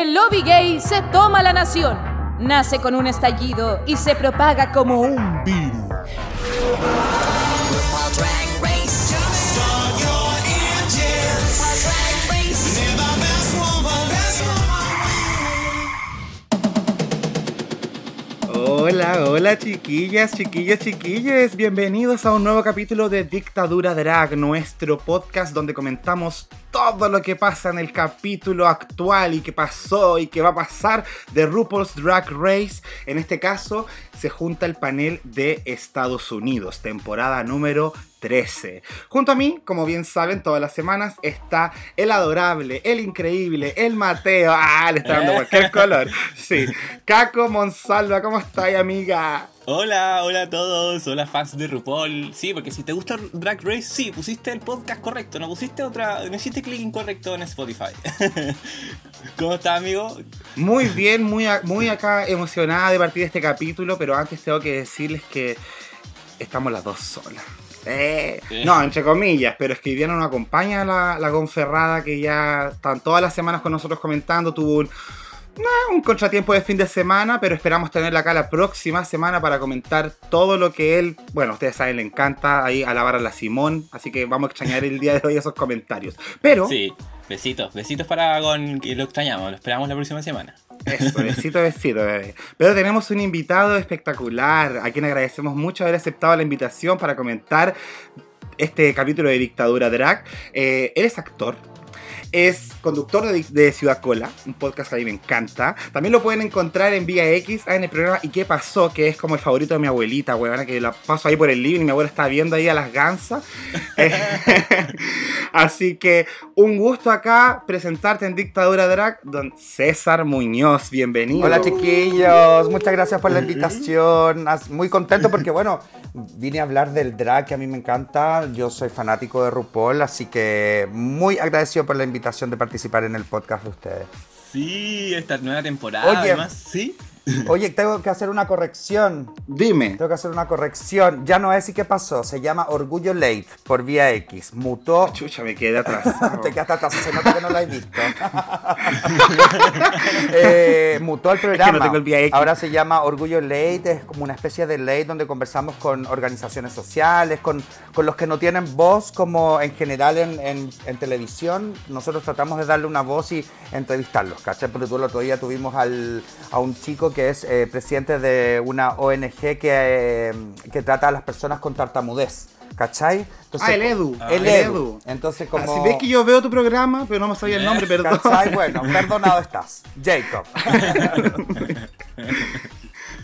El lobby gay se toma la nación. Nace con un estallido y se propaga como un virus. Hola, hola chiquillas, chiquillos, chiquillos. Bienvenidos a un nuevo capítulo de Dictadura Drag, nuestro podcast donde comentamos todo lo que pasa en el capítulo actual y que pasó y que va a pasar de RuPaul's Drag Race. En este caso se junta el panel de Estados Unidos, temporada número 13. Junto a mí, como bien saben, todas las semanas está el adorable, el increíble, el Mateo. Ah, le está dando cualquier color. Sí. Caco Monsalva, ¿cómo estás, amiga? Hola, hola a todos, hola fans de RuPaul. Sí, porque si te gusta Drag Race, sí, pusiste el podcast correcto, no pusiste otra, no hiciste clic incorrecto en Spotify. ¿Cómo estás, amigo? Muy bien, muy, muy acá emocionada de partir de este capítulo, pero antes tengo que decirles que estamos las dos solas. Eh, no, entre comillas, pero es que hoy día no nos acompaña la, la Conferrada que ya están todas las semanas con nosotros comentando, tuvo un un contratiempo de fin de semana, pero esperamos tenerla acá la próxima semana para comentar todo lo que él, bueno, ustedes saben, le encanta ahí alabar a la Simón, así que vamos a extrañar el día de hoy esos comentarios. Pero... Sí, besitos, besitos para con que lo extrañamos, lo esperamos la próxima semana. Eso, besito, besito, bebé. Pero tenemos un invitado espectacular, a quien agradecemos mucho haber aceptado la invitación para comentar este capítulo de Dictadura Drag. Eh, él es actor, es conductor de, Ciudad Cola, un podcast que a mí me encanta. También lo pueden encontrar en Vía X ah, en el programa ¿Y qué pasó? Que es como el favorito de mi abuelita, weón, que la paso ahí por el living y mi abuela está viendo ahí a las gansas. Así que un gusto acá presentarte en Dictadura Drag, don César Muñoz, bienvenido. Hola chiquillos, muchas gracias por la invitación. Muy contento porque bueno, vine a hablar del drag que a mí me encanta. Yo soy fanático de RuPaul, así que muy agradecido por la invitación de participar en el podcast de ustedes. Sí, esta nueva temporada, además, sí. Oye, tengo que hacer una corrección. Dime. Tengo que hacer una corrección. Ya no es y qué pasó. Se llama Orgullo Late por Vía X. Mutó. Chucha, me quedé atrás. Te quedaste atrás. Se nota que no lo has visto. eh, mutó el programa. Es que no tengo el Vía X. Ahora se llama Orgullo Late. Es como una especie de late donde conversamos con organizaciones sociales, con, con los que no tienen voz, como en general en, en, en, televisión. Nosotros tratamos de darle una voz y entrevistarlos, ¿cachai? Porque tú el otro día tuvimos al, a un chico que que es eh, presidente de una ONG que, eh, que trata a las personas con tartamudez. ¿Cachai? Entonces, ah, el Edu. El, Edu. Entonces, como. Si ves que yo veo tu programa, pero no me sabía el nombre, perdón. ¿Cachai? Bueno, perdonado estás. Jacob.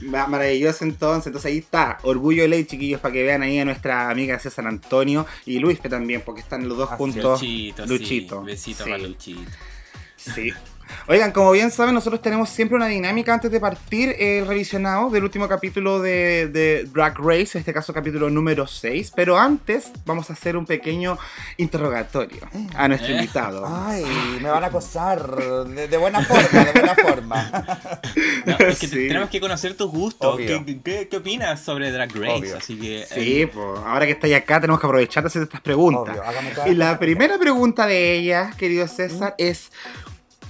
Maravilloso entonces, entonces ahí está, Orgullo de Ley, chiquillos, para que vean ahí a nuestra amiga César Antonio y Luis también, porque están los dos juntos. Luchito, Luchito. Besito para Luchito. Sí. Oigan, como bien saben, nosotros tenemos siempre una dinámica antes de partir el revisionado del último capítulo de, Drag Race, en este caso capítulo número 6. Pero antes vamos a hacer un pequeño interrogatorio a nuestro ¿Eh? invitado. Ay, me van a acosar de, buena forma, de buena forma. es que tenemos que conocer tus gustos. ¿Qué, opinas sobre Drag Race? Así que, sí, eh, pues ahora que estáis acá tenemos que aprovechar de hacer estas preguntas. y la primera pregunta de ella, querido César, es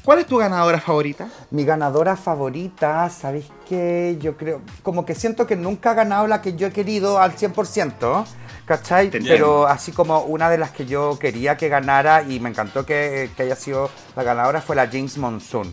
¿Cuál es tu ganadora favorita? Mi ganadora favorita, ¿sabéis qué? Yo creo, como que siento que nunca ha ganado la que yo he querido al 100%, ¿cachai? Pero así como una de las que yo quería que ganara y me encantó que, haya sido la ganadora fue la Jinx Monsoon.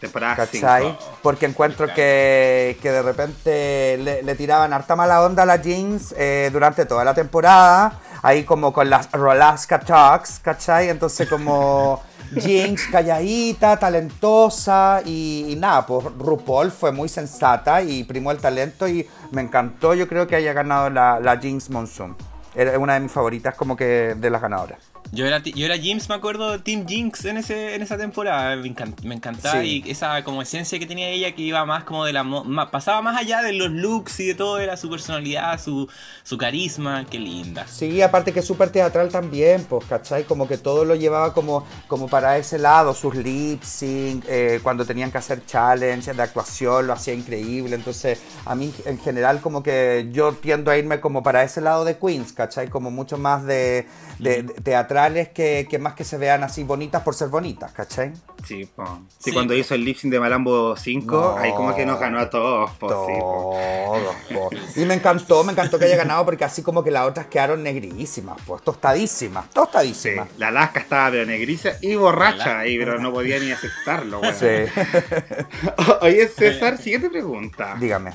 Temporada ¿Cachai? Porque encuentro que, de repente le, tiraban harta mala onda a la Jinx eh, durante toda la temporada, ahí como con las Rolaska Talks, ¿cachai? Entonces como... Jinx, calladita, talentosa y, nada, pues RuPaul fue muy sensata y primó el talento y me encantó, yo creo que haya ganado la, la Jinx Monsoon. Era una de mis favoritas como que de las ganadoras. Yo era, yo era James, me acuerdo, Team Jinx en, ese, en esa temporada. Me, encantaba y esa como esencia que tenía ella que iba más como de la... pasaba más allá de los looks y de todo, era su personalidad, su, su carisma, qué linda. Sí, aparte que es súper teatral también, pues, ¿cachai? Como que todo lo llevaba como, como para ese lado, sus lip sync, eh, cuando tenían que hacer challenge de actuación, lo hacía increíble. Entonces, a mí en general como que yo tiendo a irme como para ese lado de Queens, ¿cachai? Como mucho más de, de teatral naturales que, que más que se vean así bonitas por ser bonitas, ¿cachai? Sí, po. Sí, Sí, cuando hizo el lip sync de Malambo 5, No. ahí como que nos ganó a todos, po, sí, po. Todos, po. Y me encantó, me encantó que haya ganado porque así como que las otras quedaron negrísimas, pues tostadísimas, Sí, tostadísimas. la Alaska estaba pero negriza y borracha ahí, pero no podía ni aceptarlo. Sí. Oye, César, siguiente pregunta. Dígame.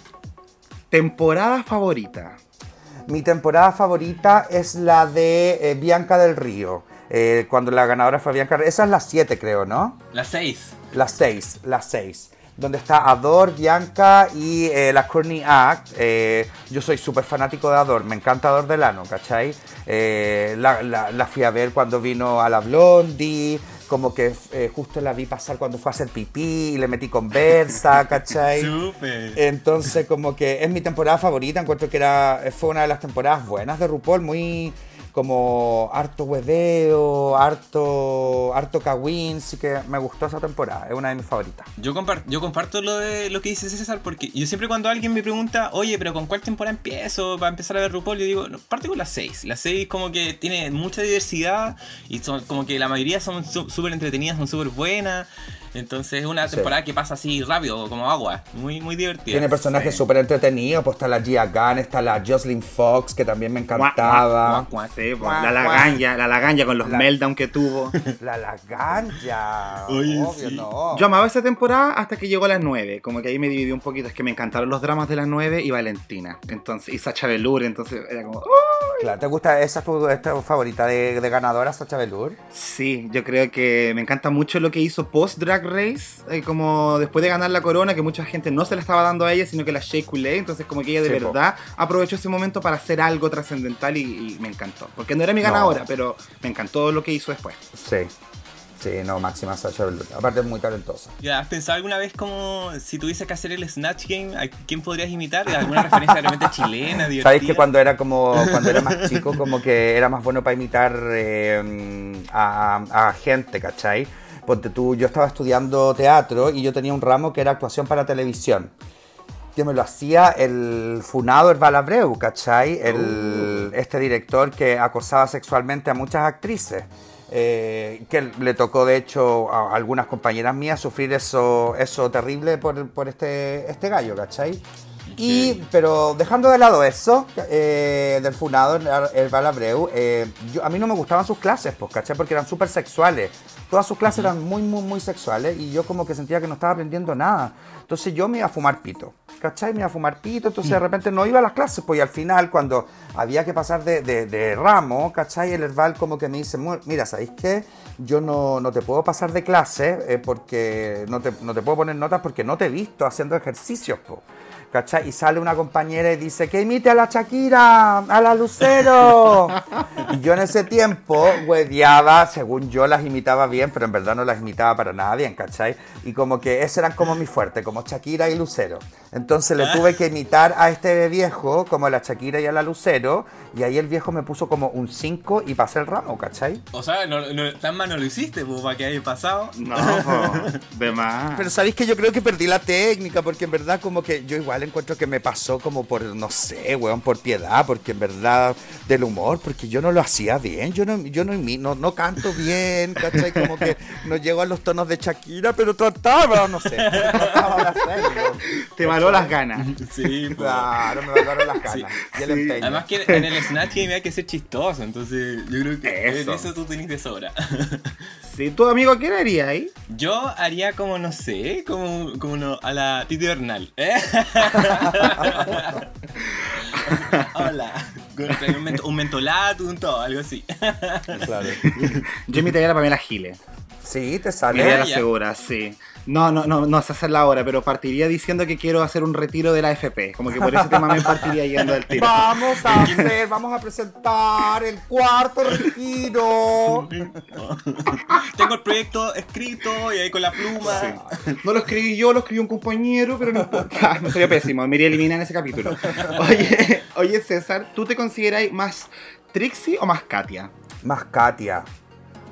Temporada favorita. Mi temporada favorita es la de eh, Bianca del Río. eh, cuando la ganadora fue Bianca. Esa es la 7, creo, ¿no? Las 6. La 6, la 6. Donde está Ador, Bianca y eh, la Courtney Act. Yo soy súper fanático de Ador, me encanta Ador Delano, ¿cachai? La, la- la fui a ver cuando vino a la Blondie, como que eh, justo la vi pasar cuando fue a hacer pipí y le metí conversa, ¿cachai? Súper. Entonces, como que es mi temporada favorita. Encuentro que era, fue una de las temporadas buenas de RuPaul, muy como harto hueveo, harto, harto sí que me gustó esa temporada, es una de mis favoritas. Yo, yo comparto lo de lo que dice César porque yo siempre cuando alguien me pregunta, oye, pero ¿con cuál temporada empiezo para empezar a ver RuPaul? Yo digo, parte con las 6. Las 6 como que tiene mucha diversidad y son como que la mayoría son súper entretenidas, son súper buenas. Entonces es una Sí. temporada que pasa así rápido, como agua. Muy, muy divertida. Tiene personajes sí. súper entretenidos, pues está la Gia Gunn, está la Jocelyn Fox, que también me encantaba. Sí, La laganja, la laganja con los La- meltdown que tuvo. La Laganja, obvio, sí. no. Yo amaba esa temporada hasta que llegó a las 9. Como que ahí me dividí un poquito. Es que me encantaron los dramas de las 9 y Valentina. Entonces, y Sacha Velour. Entonces era como. ¡oh! Claro, ¿Te gusta esa es tu, es tu favorita de, de ganadora, Sacha Velour? Sí, yo creo que me encanta mucho lo que hizo post Drag Race. eh, como después de ganar la corona, que mucha gente no se la estaba dando a ella, sino que la Shea Coulee. Entonces, como que ella de Sí, po. verdad aprovechó ese momento para hacer algo trascendental y, y me encantó. Porque no era mi No. ganadora, pero me encantó lo que hizo después. Sí. Sí, no, máxima Sacha Velour. Aparte es muy talentosa. ¿Ya has pensado alguna vez como si tuviese que hacer el Snatch Game, a quién podrías imitar? ¿Alguna referencia realmente chilena, divertida? Sabéis que cuando era como cuando era más chico como que era más bueno para imitar eh, a, a gente, ¿cachai? Ponte tú, yo estaba estudiando teatro y yo tenía un ramo que era actuación para televisión. Que me lo hacía el funado Herbal Abreu, ¿cachai? El, Este director que acosaba sexualmente a muchas actrices. eh, que le tocó de hecho a algunas compañeras mías sufrir eso, eso terrible por, por este, este gallo, ¿cachai? Y, pero dejando de lado eso, eh, del funado, el, el Balabreu, eh, yo, a mí no me gustaban sus clases, pues, ¿cachai? Porque eran súper sexuales. Todas sus clases eran muy, muy, muy sexuales y yo como que sentía que no estaba aprendiendo nada. Entonces yo me iba a fumar pito, ¿cachai? Me iba a fumar pito, entonces de repente no iba a las clases, pues y al final cuando había que pasar de, de- de ramo, ¿cachai? El Herbal como que me dice, "Mu- mira, ¿sabéis qué? Yo no, no te puedo pasar de clase eh, porque no te, no te puedo poner notas porque no te he visto haciendo ejercicios. ¿Cachai? Y sale una compañera y dice, que imite a la Shakira, a la Lucero. y yo en ese tiempo, hueveaba, según yo las imitaba bien, pero en verdad no las imitaba para nada bien, ¿cachai? Y como que ese eran como mi fuerte, como Shakira y Lucero. Entonces le tuve que imitar a este viejo, como a la Shakira y a la Lucero, y ahí el viejo me puso como un 5 y pasé el ramo, ¿cachai? O sea, no, no- tan mal no lo hiciste, pues, para que haya pasado. No, po, de más. Pero sabéis que yo creo que perdí la técnica, porque en verdad como que yo igual encuentro que me pasó como por, no sé, weón, por piedad, porque en verdad del humor, porque yo no lo hacía bien, yo no, yo no, no, no canto bien, ¿cachai? Como que no llego a los tonos de Shakira, pero trataba, no sé, trataba de hacerlo. Te való las ganas. Sí, pues. Claro, me valgaron las ganas y el Sí. empeño. Además que en el Snatch Game hay que ser chistoso, entonces yo creo que Eso. en eso tú tenés de sobra. Sí, tu amigo, ¿qué haría ahí? Yo haría como, no sé, como, como no, a la Titi Bernal. ¿eh? Hola. Con un, mento- un mentolato, un todo, algo así. Claro. Yo imitaría a la Pamela Giles. Sí, te Me sale. a la segura, sí. No, no, no, no sé hacerla ahora, pero partiría diciendo que quiero hacer un retiro de la FP. Como que por ese tema me partiría yendo del tiro. Vamos a hacer, vamos a presentar el cuarto retiro. Tengo el proyecto escrito y ahí con la pluma. Sí. No lo escribí yo, lo escribió un compañero, pero no importa. Me salió pésimo, me iría a eliminar en ese capítulo. Oye, oye César, ¿tú te consideras más Trixie o más Katia? Más Katia.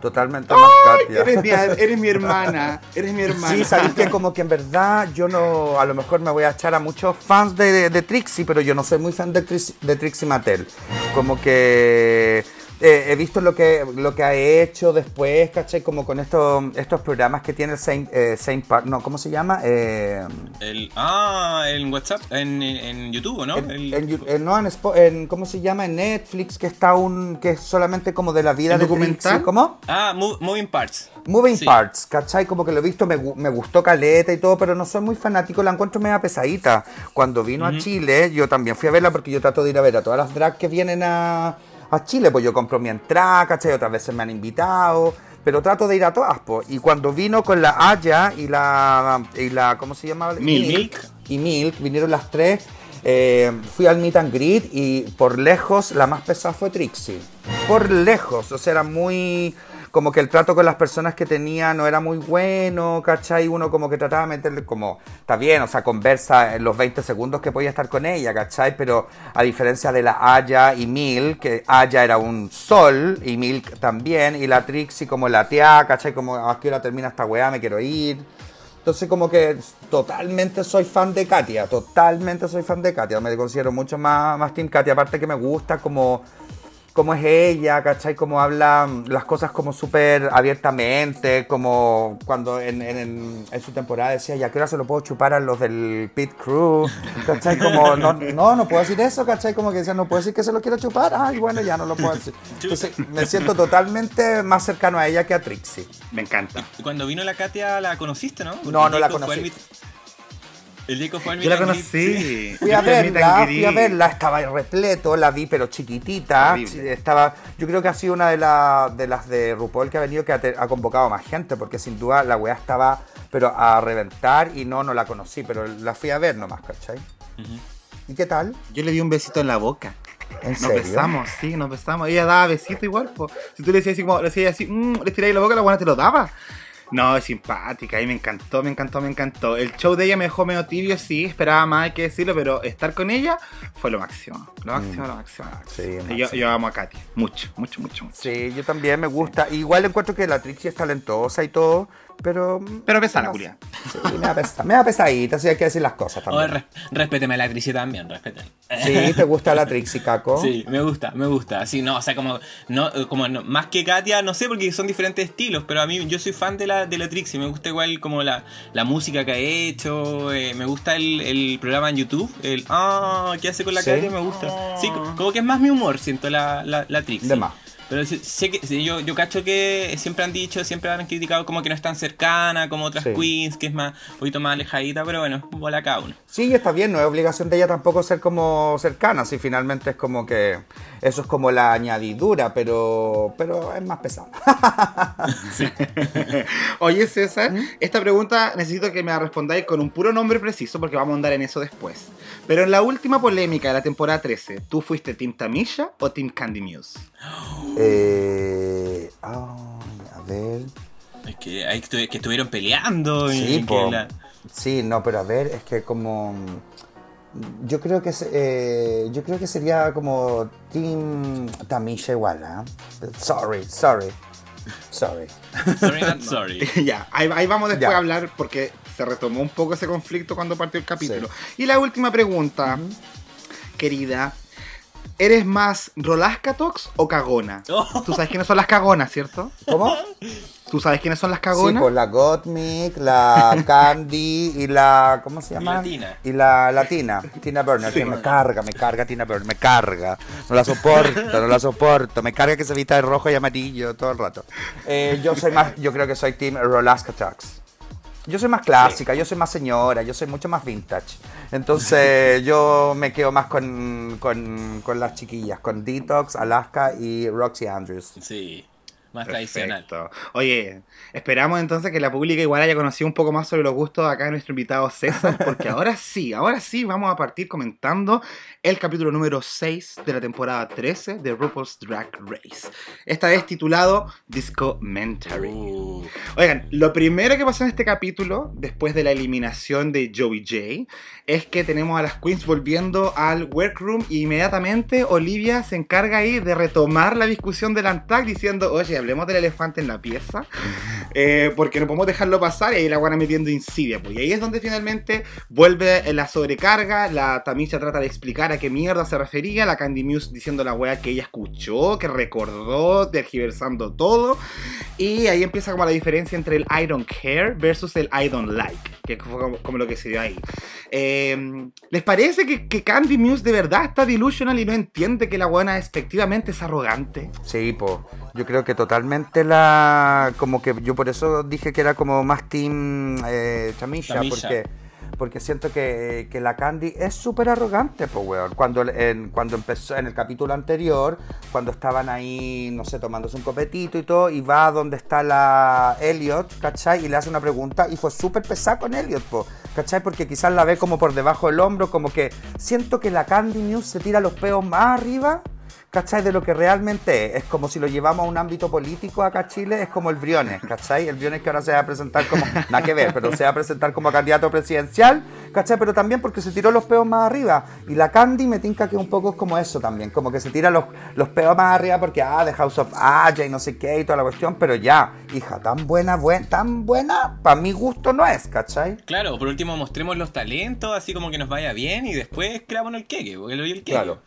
Totalmente más Katia. Eres mi, eres mi hermana, eres mi hermana. Sí, sabéis que como que en verdad yo no, a lo mejor me voy a echar a muchos fans de, de Trixie, pero yo no soy muy fan de, Trixie- de Trixie Mattel. Como que eh, he visto lo que, lo que ha hecho después, ¿cachai? Como con estos, estos programas que tiene el Saint, eh, Saint Park, no, ¿cómo se llama? Eh, el, ah, en WhatsApp, en, en YouTube, ¿no? En, el, en, en, no, en, en, ¿cómo se llama? En Netflix, que está un, que es solamente como de la vida de documental? Trixie, ¿cómo? Ah, Moving Parts. Moving sí. Parts, ¿cachai? Como que lo he visto, me, me, gustó Caleta y todo, pero no soy muy fanático, la encuentro media pesadita. Cuando vino uh -huh. a Chile, yo también fui a verla porque yo trato de ir a ver a todas las drags que vienen a a Chile, pues yo compro mi entrada, ¿cachai? Otras veces me han invitado, pero trato de ir a todas, pues. Y cuando vino con la Aya y la, y la ¿cómo se llamaba? Milk. Milk. Y Milk, vinieron las tres, eh, fui al meet and greet y por lejos la más pesada fue Trixie. Por lejos, o sea, era muy como que el trato con las personas que tenía no era muy bueno, ¿cachai? Uno como que trataba de meterle como, está bien, o sea, conversa en los 20 segundos que podía estar con ella, ¿cachai? Pero a diferencia de la Aya y Milk, que Aya era un sol y Milk también, y la Trixie como la tía, ¿cachai? Como, ¿a qué hora termina esta weá? Me quiero ir. Entonces como que totalmente soy fan de Katia, totalmente soy fan de Katia, me considero mucho más, más Team Katia, aparte que me gusta como cómo es ella, ¿cachai? Cómo habla las cosas como súper abiertamente, como cuando en, en, en, su temporada decía, ya que ahora se lo puedo chupar a los del Pit Crew, ¿cachai? Como, no, no, no puedo decir eso, ¿cachai? Como que decía, no puedo decir que se lo quiero chupar, ay, bueno, ya no lo puedo decir. Entonces me siento totalmente más cercano a ella que a Trixie. Me encanta. Y cuando vino la Katia la conociste, ¿no? Porque no, no la conocí. El Jacob fue al Yo la conocí. Fui a verla, fui a verla, estaba repleto, la vi pero chiquitita. Horrible. Estaba, yo creo que ha sido una de, la, de las de RuPaul que ha venido que ha, ha convocado más gente, porque sin duda la weá estaba pero a reventar y no, no la conocí, pero la fui a ver nomás, ¿cachai? Uh -huh. ¿Y qué tal? Yo le di un besito en la boca. ¿En nos serio? besamos, sí, nos besamos. Ella daba besito igual, po. Si tú le decías así como, le decías así, mmm, le tiráis la boca, la buena te lo daba. No, es simpática y me encantó, me encantó, me encantó. El show de ella me dejó medio tibio, sí, esperaba más, hay que decirlo, pero estar con ella fue lo máximo. Lo máximo, mm. lo máximo. Lo máximo. Sí, yo, yo, amo a Katy, mucho, mucho, mucho, mucho. Sí, yo también me gusta. Sí. Igual encuentro que la Trixie es talentosa y todo, pero. Pero pesa la culia. Sí, me da, pesa, me da pesadita, así hay que decir las cosas también. Oye, respéteme a la Trixie también, respéteme. Sí, ¿te gusta la Trixie, Caco? Sí, me gusta, me gusta. Sí, no, o sea, como, no, como no, más que Katia, no sé, porque son diferentes estilos, pero a mí yo soy fan de la, de la Trixie, me gusta igual como la, la música que ha hecho, eh, me gusta el, el, programa en YouTube, el ah, ¿qué hace con la ¿Sí? Katia? Me gusta. Sí, como que es más mi humor, siento la, la, la Trixie. De más. Pero sé que yo, yo cacho que siempre han dicho, siempre han criticado como que no es tan cercana como otras sí. queens, que es más un poquito más alejadita, pero bueno, bola cada uno. Sí, está bien, no es obligación de ella tampoco ser como cercana, si finalmente es como que eso es como la añadidura, pero pero es más pesado. sí. Oye, César, ¿Mm? esta pregunta necesito que me la respondáis con un puro nombre preciso porque vamos a andar en eso después. Pero en la última polémica de la temporada 13, ¿tú fuiste Team Tamisha o Team Candy Muse? Eh, oh, a ver. Es que, hay que, que estuvieron peleando. Sí, y la... sí, no, pero a ver, es que como. Yo creo que eh, yo creo que sería como Team Tamisha igual, ¿eh? Sorry, sorry. Sorry. Sorry, not sorry. ya, ahí, ahí, vamos después Ya. a hablar porque se retomó un poco ese conflicto cuando partió el capítulo. Y la última pregunta, querida. ¿Eres más Rolascatox o cagona? Oh. Tú sabes quiénes son las cagonas, ¿cierto? ¿Cómo? ¿Tú sabes quiénes son las Sí, cagonas? pues la Gottmik, la Candy y la. ¿Cómo se llama? la Tina. Y la latina, Tina Burner, que me carga, me carga Tina Burner, me carga. No la soporto, no la soporto. Me carga que se vista de rojo y amarillo todo el rato. Eh, yo soy más, yo creo que soy Team Rolaska Talks. Yo soy más clásica, yo soy más señora, yo soy mucho más vintage. Entonces yo me quedo más con, con, con las chiquillas, con Detox, Alaska y Roxy Andrews. Sí, más tradicional. Oye, esperamos entonces que la pública igual haya conocido un poco más sobre los gustos acá de nuestro invitado César, porque ahora sí, ahora sí vamos a partir comentando el capítulo número 6 de la temporada 13 de RuPaul's Drag Race. Esta vez titulado Discomentary. Uh, Oigan, lo primero que pasó en este capítulo, después de la eliminación de Joey J, es que tenemos a las queens volviendo al workroom y inmediatamente Olivia se encarga ahí de retomar la discusión del Antag diciendo, oye, hablemos del elefante en la pieza. eh, porque no podemos dejarlo pasar y ahí la guana metiendo insidia. Pues. Y ahí es donde finalmente vuelve la sobrecarga, la Tamisha trata de explicar a qué mierda se refería, la Candy Muse diciendo la wea que ella escuchó, que recordó, tergiversando todo. Y ahí empieza como la diferencia entre el I don't care versus el I don't like, que es como, lo que se dio ahí. Em, ¿Les parece que, que, Candy Muse de verdad está delusional y no entiende que la buena efectivamente es arrogante? Sí, po. Yo creo que totalmente la. Como que yo por eso dije que era como más Team eh, Chamisha, porque porque siento que, la Candy es súper arrogante, pues, weón. Cuando, en, cuando empezó, en el capítulo anterior, cuando estaban ahí, no sé, tomándose un copetito y todo, y va donde está la Elliot, ¿cachai? Y le hace una pregunta, y fue súper pesada con Elliot, pues, ¿cachai? Porque quizás la ve como por debajo del hombro, como que siento que la Candy News se tira los peos más arriba ¿cachai? De lo que realmente es. Es como si lo llevamos a un ámbito político acá Chile, es como el Briones, ¿cachai? El Briones que ahora se va a presentar como, nada que ver, pero se va a presentar como candidato presidencial, ¿cachai? Pero también porque se tiró los peos más arriba. Y la Candy me tinca que un poco es como eso también, como que se tira los, los peos más arriba porque, ah, de House of Aya y no sé qué y toda la cuestión, pero ya, hija, tan buena, buena tan buena, para mi gusto no es, ¿cachai? Claro, por último mostremos los talentos, así como que nos vaya bien y después creamos el queque, porque lo el queque. Claro.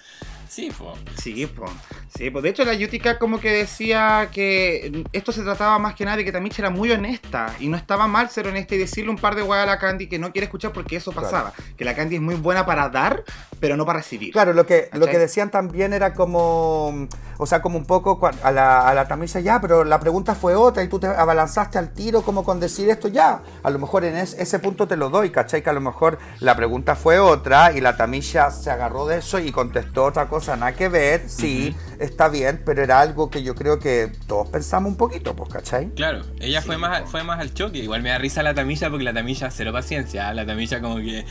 Sí, pues. Sí, pues. Sí, pues de hecho la Yutika como que decía que esto se trataba más que nada de que Tamicha era muy honesta y no estaba mal ser honesta y decirle un par de guay a la Candy que no quiere escuchar porque eso pasaba. Que la Candy es muy buena para dar, pero no para recibir. Claro, lo que, lo que decían también era como, o sea, como un poco a la, a la Tamisha ya, pero la pregunta fue otra y tú te abalanzaste al tiro como con decir esto ya. A lo mejor en ese punto te lo doy, ¿cachai? Que a lo mejor la pregunta fue otra y la Tamisha se agarró de eso y contestó otra cosa, nada que ver, sí está bien, pero era algo que yo creo que todos pensamos un poquito, pues, ¿cachai? Claro, ella fue, más, fue más al choque. Igual me da risa la tamilla porque la tamilla cero paciencia. ¿ah? La tamilla como que.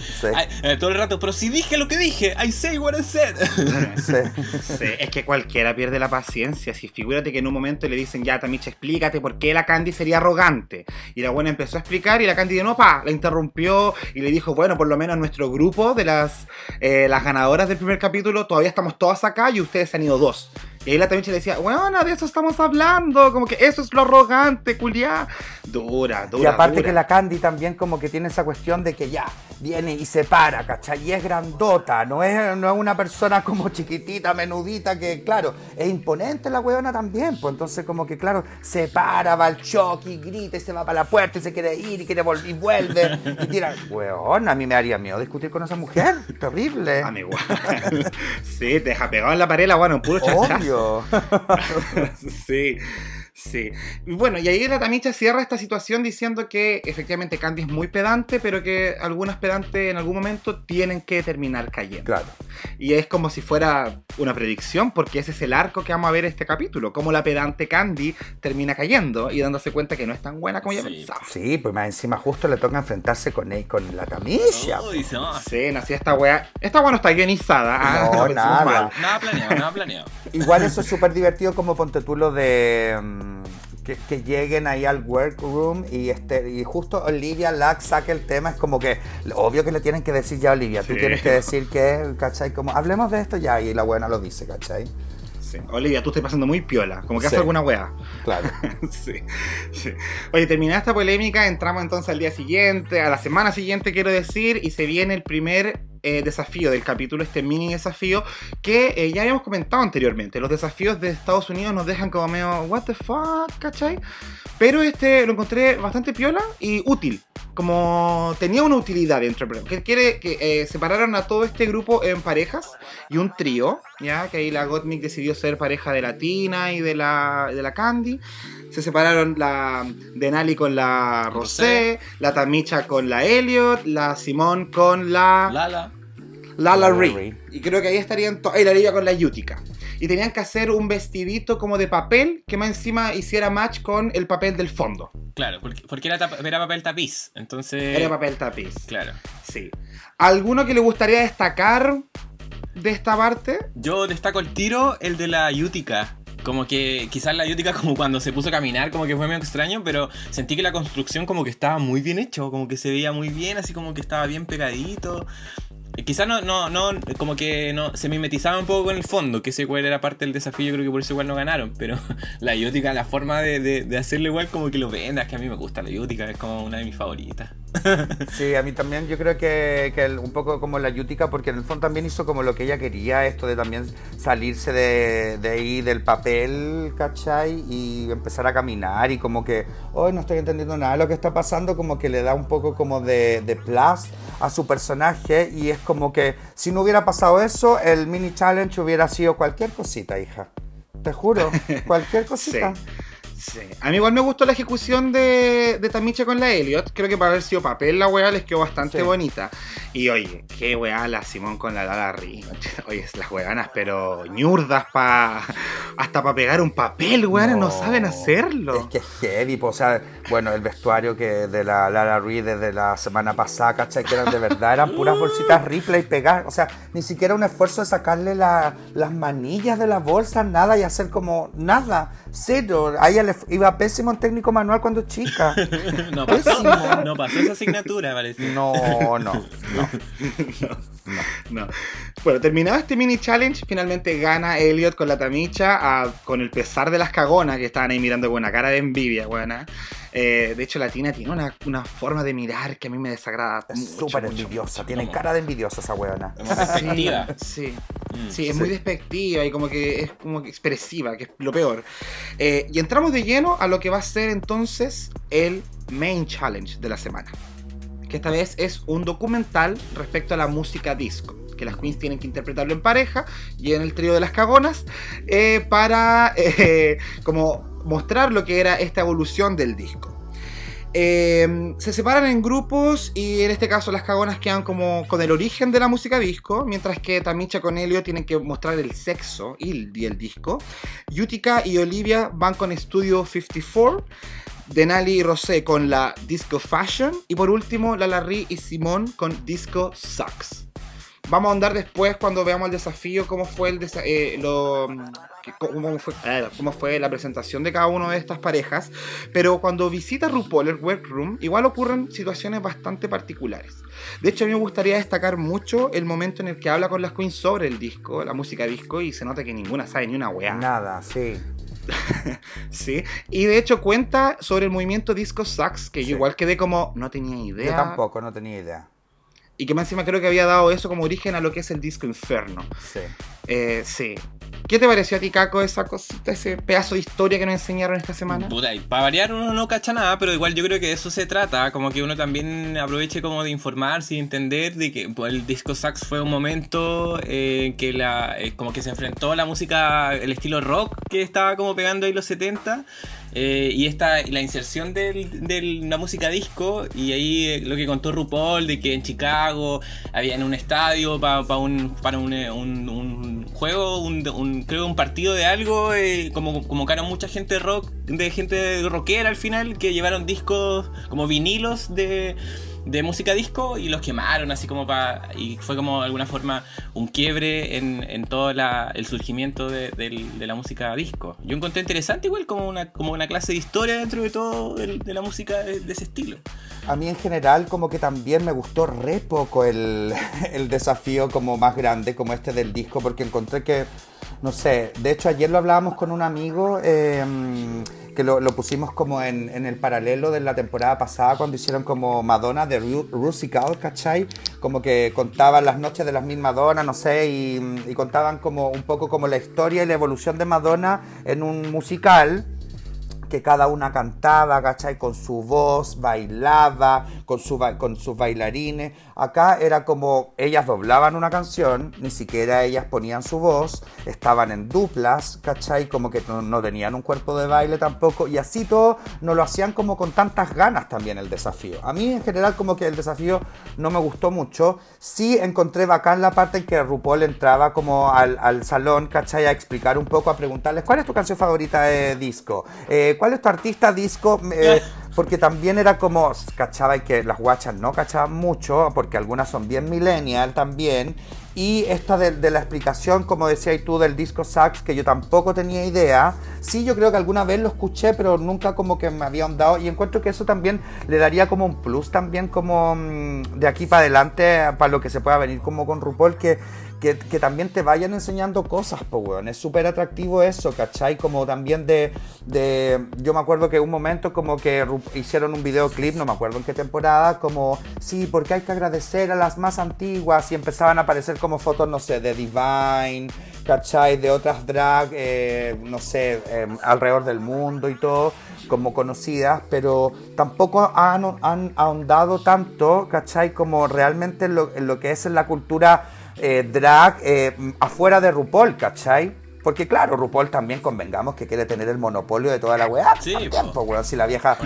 Eh, todo el rato, pero si dije lo que dije, I say what I said. Sí. es que cualquiera pierde la paciencia. Si figúrate que en un momento le dicen, ya, Tamicha, explícate por qué la Candy sería arrogante. Y la buena empezó a explicar y la Candy de no, pa, la interrumpió y le dijo, bueno, por lo menos nuestro grupo de las, eh, las ganadoras del primer capítulo, todavía estamos todas acá y ustedes han ido dos. Y ahí la Tamichi le decía, bueno, de eso estamos hablando, como que eso es lo arrogante, culiá. Dura, dura. Y aparte que la Candy también como que tiene esa cuestión de que ya viene y se para, ¿cachai? Y es grandota, no es, no es una persona como chiquitita, menudita, que claro, es imponente la weona también, pues entonces como que claro, se para, va al choque y grita y se va para la puerta y se quiere ir y quiere volver y vuelve y tira. Weón, a mí me haría miedo discutir con esa mujer, terrible. A mí igual. sí, te deja pegado en la pared la bueno, puro chachazo. sí. Sí. Bueno, y ahí la Tamicha cierra esta situación diciendo que efectivamente Candy es muy pedante, pero que algunas pedantes en algún momento tienen que terminar cayendo. Claro. Y es como si fuera una predicción, porque ese es el arco que vamos a ver este capítulo, cómo la pedante Candy termina cayendo y dándose cuenta que no es tan buena como ella pensaba. Sí, pues más encima justo le toca enfrentarse con, él, con la Tamisha. sí, no, esta wea. Esta wea no está guionizada. Ah, no, nada. Nada planeado, nada planeado. Igual eso es súper divertido como ponte tú lo de. Mm, que, lleguen ahí al workroom y este y justo Olivia Lack saque el tema, es como que obvio que le tienen que decir ya Olivia, tú tienes que decir que, ¿cachai? Como hablemos de esto ya y la buena lo dice, ¿cachai? Olivia, tú estás pasando muy piola, como que hace alguna weá. Claro. sí, Oye, terminada esta polémica, entramos entonces al día siguiente, a la semana siguiente quiero decir, y se viene el primer eh, desafío del capítulo, este mini desafío, que eh, ya habíamos comentado anteriormente. Los desafíos de Estados Unidos nos dejan como medio, what the fuck, ¿cachai? Pero este lo encontré bastante piola y útil. Como tenía una utilidad dentro del programa. Que quiere que eh, separaran a todo este grupo en parejas y un trío. Ya que ahí la Gottmik decidió ser pareja de la Tina y de la, de la Candy. Se separaron la Denali con la Rosé, la Tamicha con la Elliot, la Simón con la. Lala. Lala, Ray. Y creo que ahí estarían. Y la Liga con la Yutica. Y tenían que hacer un vestidito como de papel que más encima hiciera match con el papel del fondo. Claro, porque, era, era, papel tapiz. Entonces. Era papel tapiz. Claro. Sí. ¿Alguno que le gustaría destacar de esta parte? Yo destaco el tiro, el de la Yutica. Como que quizás la Yutica como cuando se puso a caminar como que fue medio extraño, pero sentí que la construcción como que estaba muy bien hecho, como que se veía muy bien, así como que estaba bien pegadito. Quizás no, no, no, como que no se mimetizaba un poco con el fondo, que ese igual era parte del desafío, yo creo que por eso igual no ganaron, pero la iótica, la forma de, de, hacerlo igual como que lo vendas, que a mí me gusta la iótica, es como una de mis favoritas. Sí, a mí también yo creo que, que un poco como la Yutica, porque en el fondo también hizo como lo que ella quería, esto de también salirse de, de ahí del papel, ¿cachai? Y empezar a caminar y como que, hoy no estoy entendiendo nada de lo que está pasando, como que le da un poco como de, de plus a su personaje y es como que si no hubiera pasado eso, el mini challenge hubiera sido cualquier cosita, hija. Te juro, cualquier cosita. Sí. A mí igual me gustó la ejecución de, de Tamicha con la Elliot. Creo que para haber sido papel la weá les quedó bastante bonita. Y oye, qué weá la Simón con la Ri. Oye, las weanas, pero ñurdas pa, hasta para pegar un papel, weones, no, saben hacerlo. Es que es heavy, o sea, bueno, el vestuario que de la Lala Ri desde la semana pasada, ¿cachai? Que eran de verdad, eran puras bolsitas y pegar. O sea, ni siquiera un esfuerzo de sacarle las manillas de la bolsa, nada, y hacer como nada, cero. A ella le iba pésimo en técnico manual cuando chica. no, pasó, no pasó esa asignatura, parece. No, no, no. no, no. Bueno, terminado este mini challenge, finalmente gana Elliot con la tamicha, con el pesar de las cagonas que estaban ahí mirando con una cara de envidia, buena. Eh, de hecho, la Tina tiene una, forma de mirar que a mí me desagrada. Es súper envidiosa, tiene cara de envidiosa esa weona. Sí, mm. sí, es muy despectiva y como que es como expresiva, que es lo peor. Eh, y entramos de lleno a lo que va a ser entonces el main challenge de la semana. Que esta vez es un documental respecto a la música disco que las queens tienen que interpretarlo en pareja y en el trío de las cagonas eh, para como mostrar lo que era esta evolución del disco. Em, se separan en grupos y en este caso las cagonas quedan como con el origen de la música disco, mientras que Tamicha con Helio tienen que mostrar el sexo y el, disco. Yutika y Olivia van con Studio 54. Denali y Rosé con la Disco Fashion. Y por último, Lalarri y Simón con Disco Sucks. Vamos a andar después cuando veamos el desafío, cómo fue el eh, lo, cómo fue, cómo fue la presentación de cada una de estas parejas. Pero cuando visita RuPaul el workroom, igual ocurren situaciones bastante particulares. De hecho, a mí me gustaría destacar mucho el momento en el que habla con las queens sobre el disco, la música disco, y se nota que ninguna sabe ni una weá. Nada, sí. sí, y de hecho cuenta sobre el movimiento Disco Sax, que yo igual quedé como, no tenía idea. Yo tampoco, no tenía idea. Y que más encima creo que había dado eso como origen a lo que es el disco Inferno. Sí. Eh, sí. ¿Qué te pareció a ti, Caco, esa cosita, ese pedazo de historia que nos enseñaron esta semana? Puta, para variar uno no cacha nada, pero igual yo creo que de eso se trata, como que uno también aproveche como de informarse y entender de que pues, el disco sax fue un momento eh, en que la, eh, como que se enfrentó a la música, el estilo rock que estaba como pegando ahí los 70 eh, y esta, la inserción de la música disco, y ahí eh, lo que contó RuPaul, de que en Chicago había en un estadio para un, para eh, un, un, juego, un, creo un partido de algo, como convocaron mucha gente rock, de gente rockera al final, que llevaron discos como vinilos de de música disco y los quemaron así como para... Y fue como de alguna forma un quiebre en, en todo el surgimiento de, la música disco. Yo encontré interesante igual como una, como una clase de historia dentro de todo de, la música de, ese estilo. A mí en general como que también me gustó re poco el, el desafío como más grande como este del disco porque encontré que no sé, de hecho ayer lo hablábamos con un amigo em, lo, pusimos como en, el paralelo de la temporada pasada cuando hicieron como Madonna de Rusical, ¿cachai? Como que contaban las noches de las mil Madonna, no sé, y contaban como un poco como la historia y la evolución de Madonna en un musical que cada una cantaba, ¿cachai? Con su voz, bailaba, con, su, con sus bailarines. Acá era como ellas doblaban una canción, ni siquiera ellas ponían su voz, estaban en duplas, ¿cachai? Como que no, tenían un cuerpo de baile tampoco, y así todo no lo hacían como con tantas ganas también el desafío. A mí en general como que el desafío no me gustó mucho. Sí encontré bacán la parte en que RuPaul entraba como al, al salón, ¿cachai? A explicar un poco, a preguntarles, ¿cuál es tu canción favorita de disco? Eh, ¿Cuál es tu artista disco? Eh, porque también era como, cachaba y que las guachas no cachaban mucho, porque algunas son bien millennial también, y esta de, la explicación, como decías tú, del disco sax, que yo tampoco tenía idea. Sí, yo creo que alguna vez lo escuché, pero nunca como que me había dado. Y encuentro que eso también le daría como un plus también como mm, de aquí para adelante, para lo que se pueda venir como con RuPaul, que que, también te vayan enseñando cosas, pues, weón. Es súper atractivo eso, ¿cachai? Como también de. Yo me acuerdo que un momento como que hicieron un videoclip, no me acuerdo en qué temporada, como, sí, porque hay que agradecer a las más antiguas y empezaban a aparecer como fotos, no sé, de Divine, ¿cachai? De otras drag, eh, no sé, em, alrededor del mundo y todo, como conocidas, pero tampoco han, han ahondado tanto, ¿cachai? Como realmente lo, en lo que es en la cultura eh, drag eh, afuera de RuPaul, ¿cachai? Porque claro, RuPaul también convengamos que quiere tener el monopolio de toda la weá. Sí, pues, si la vieja,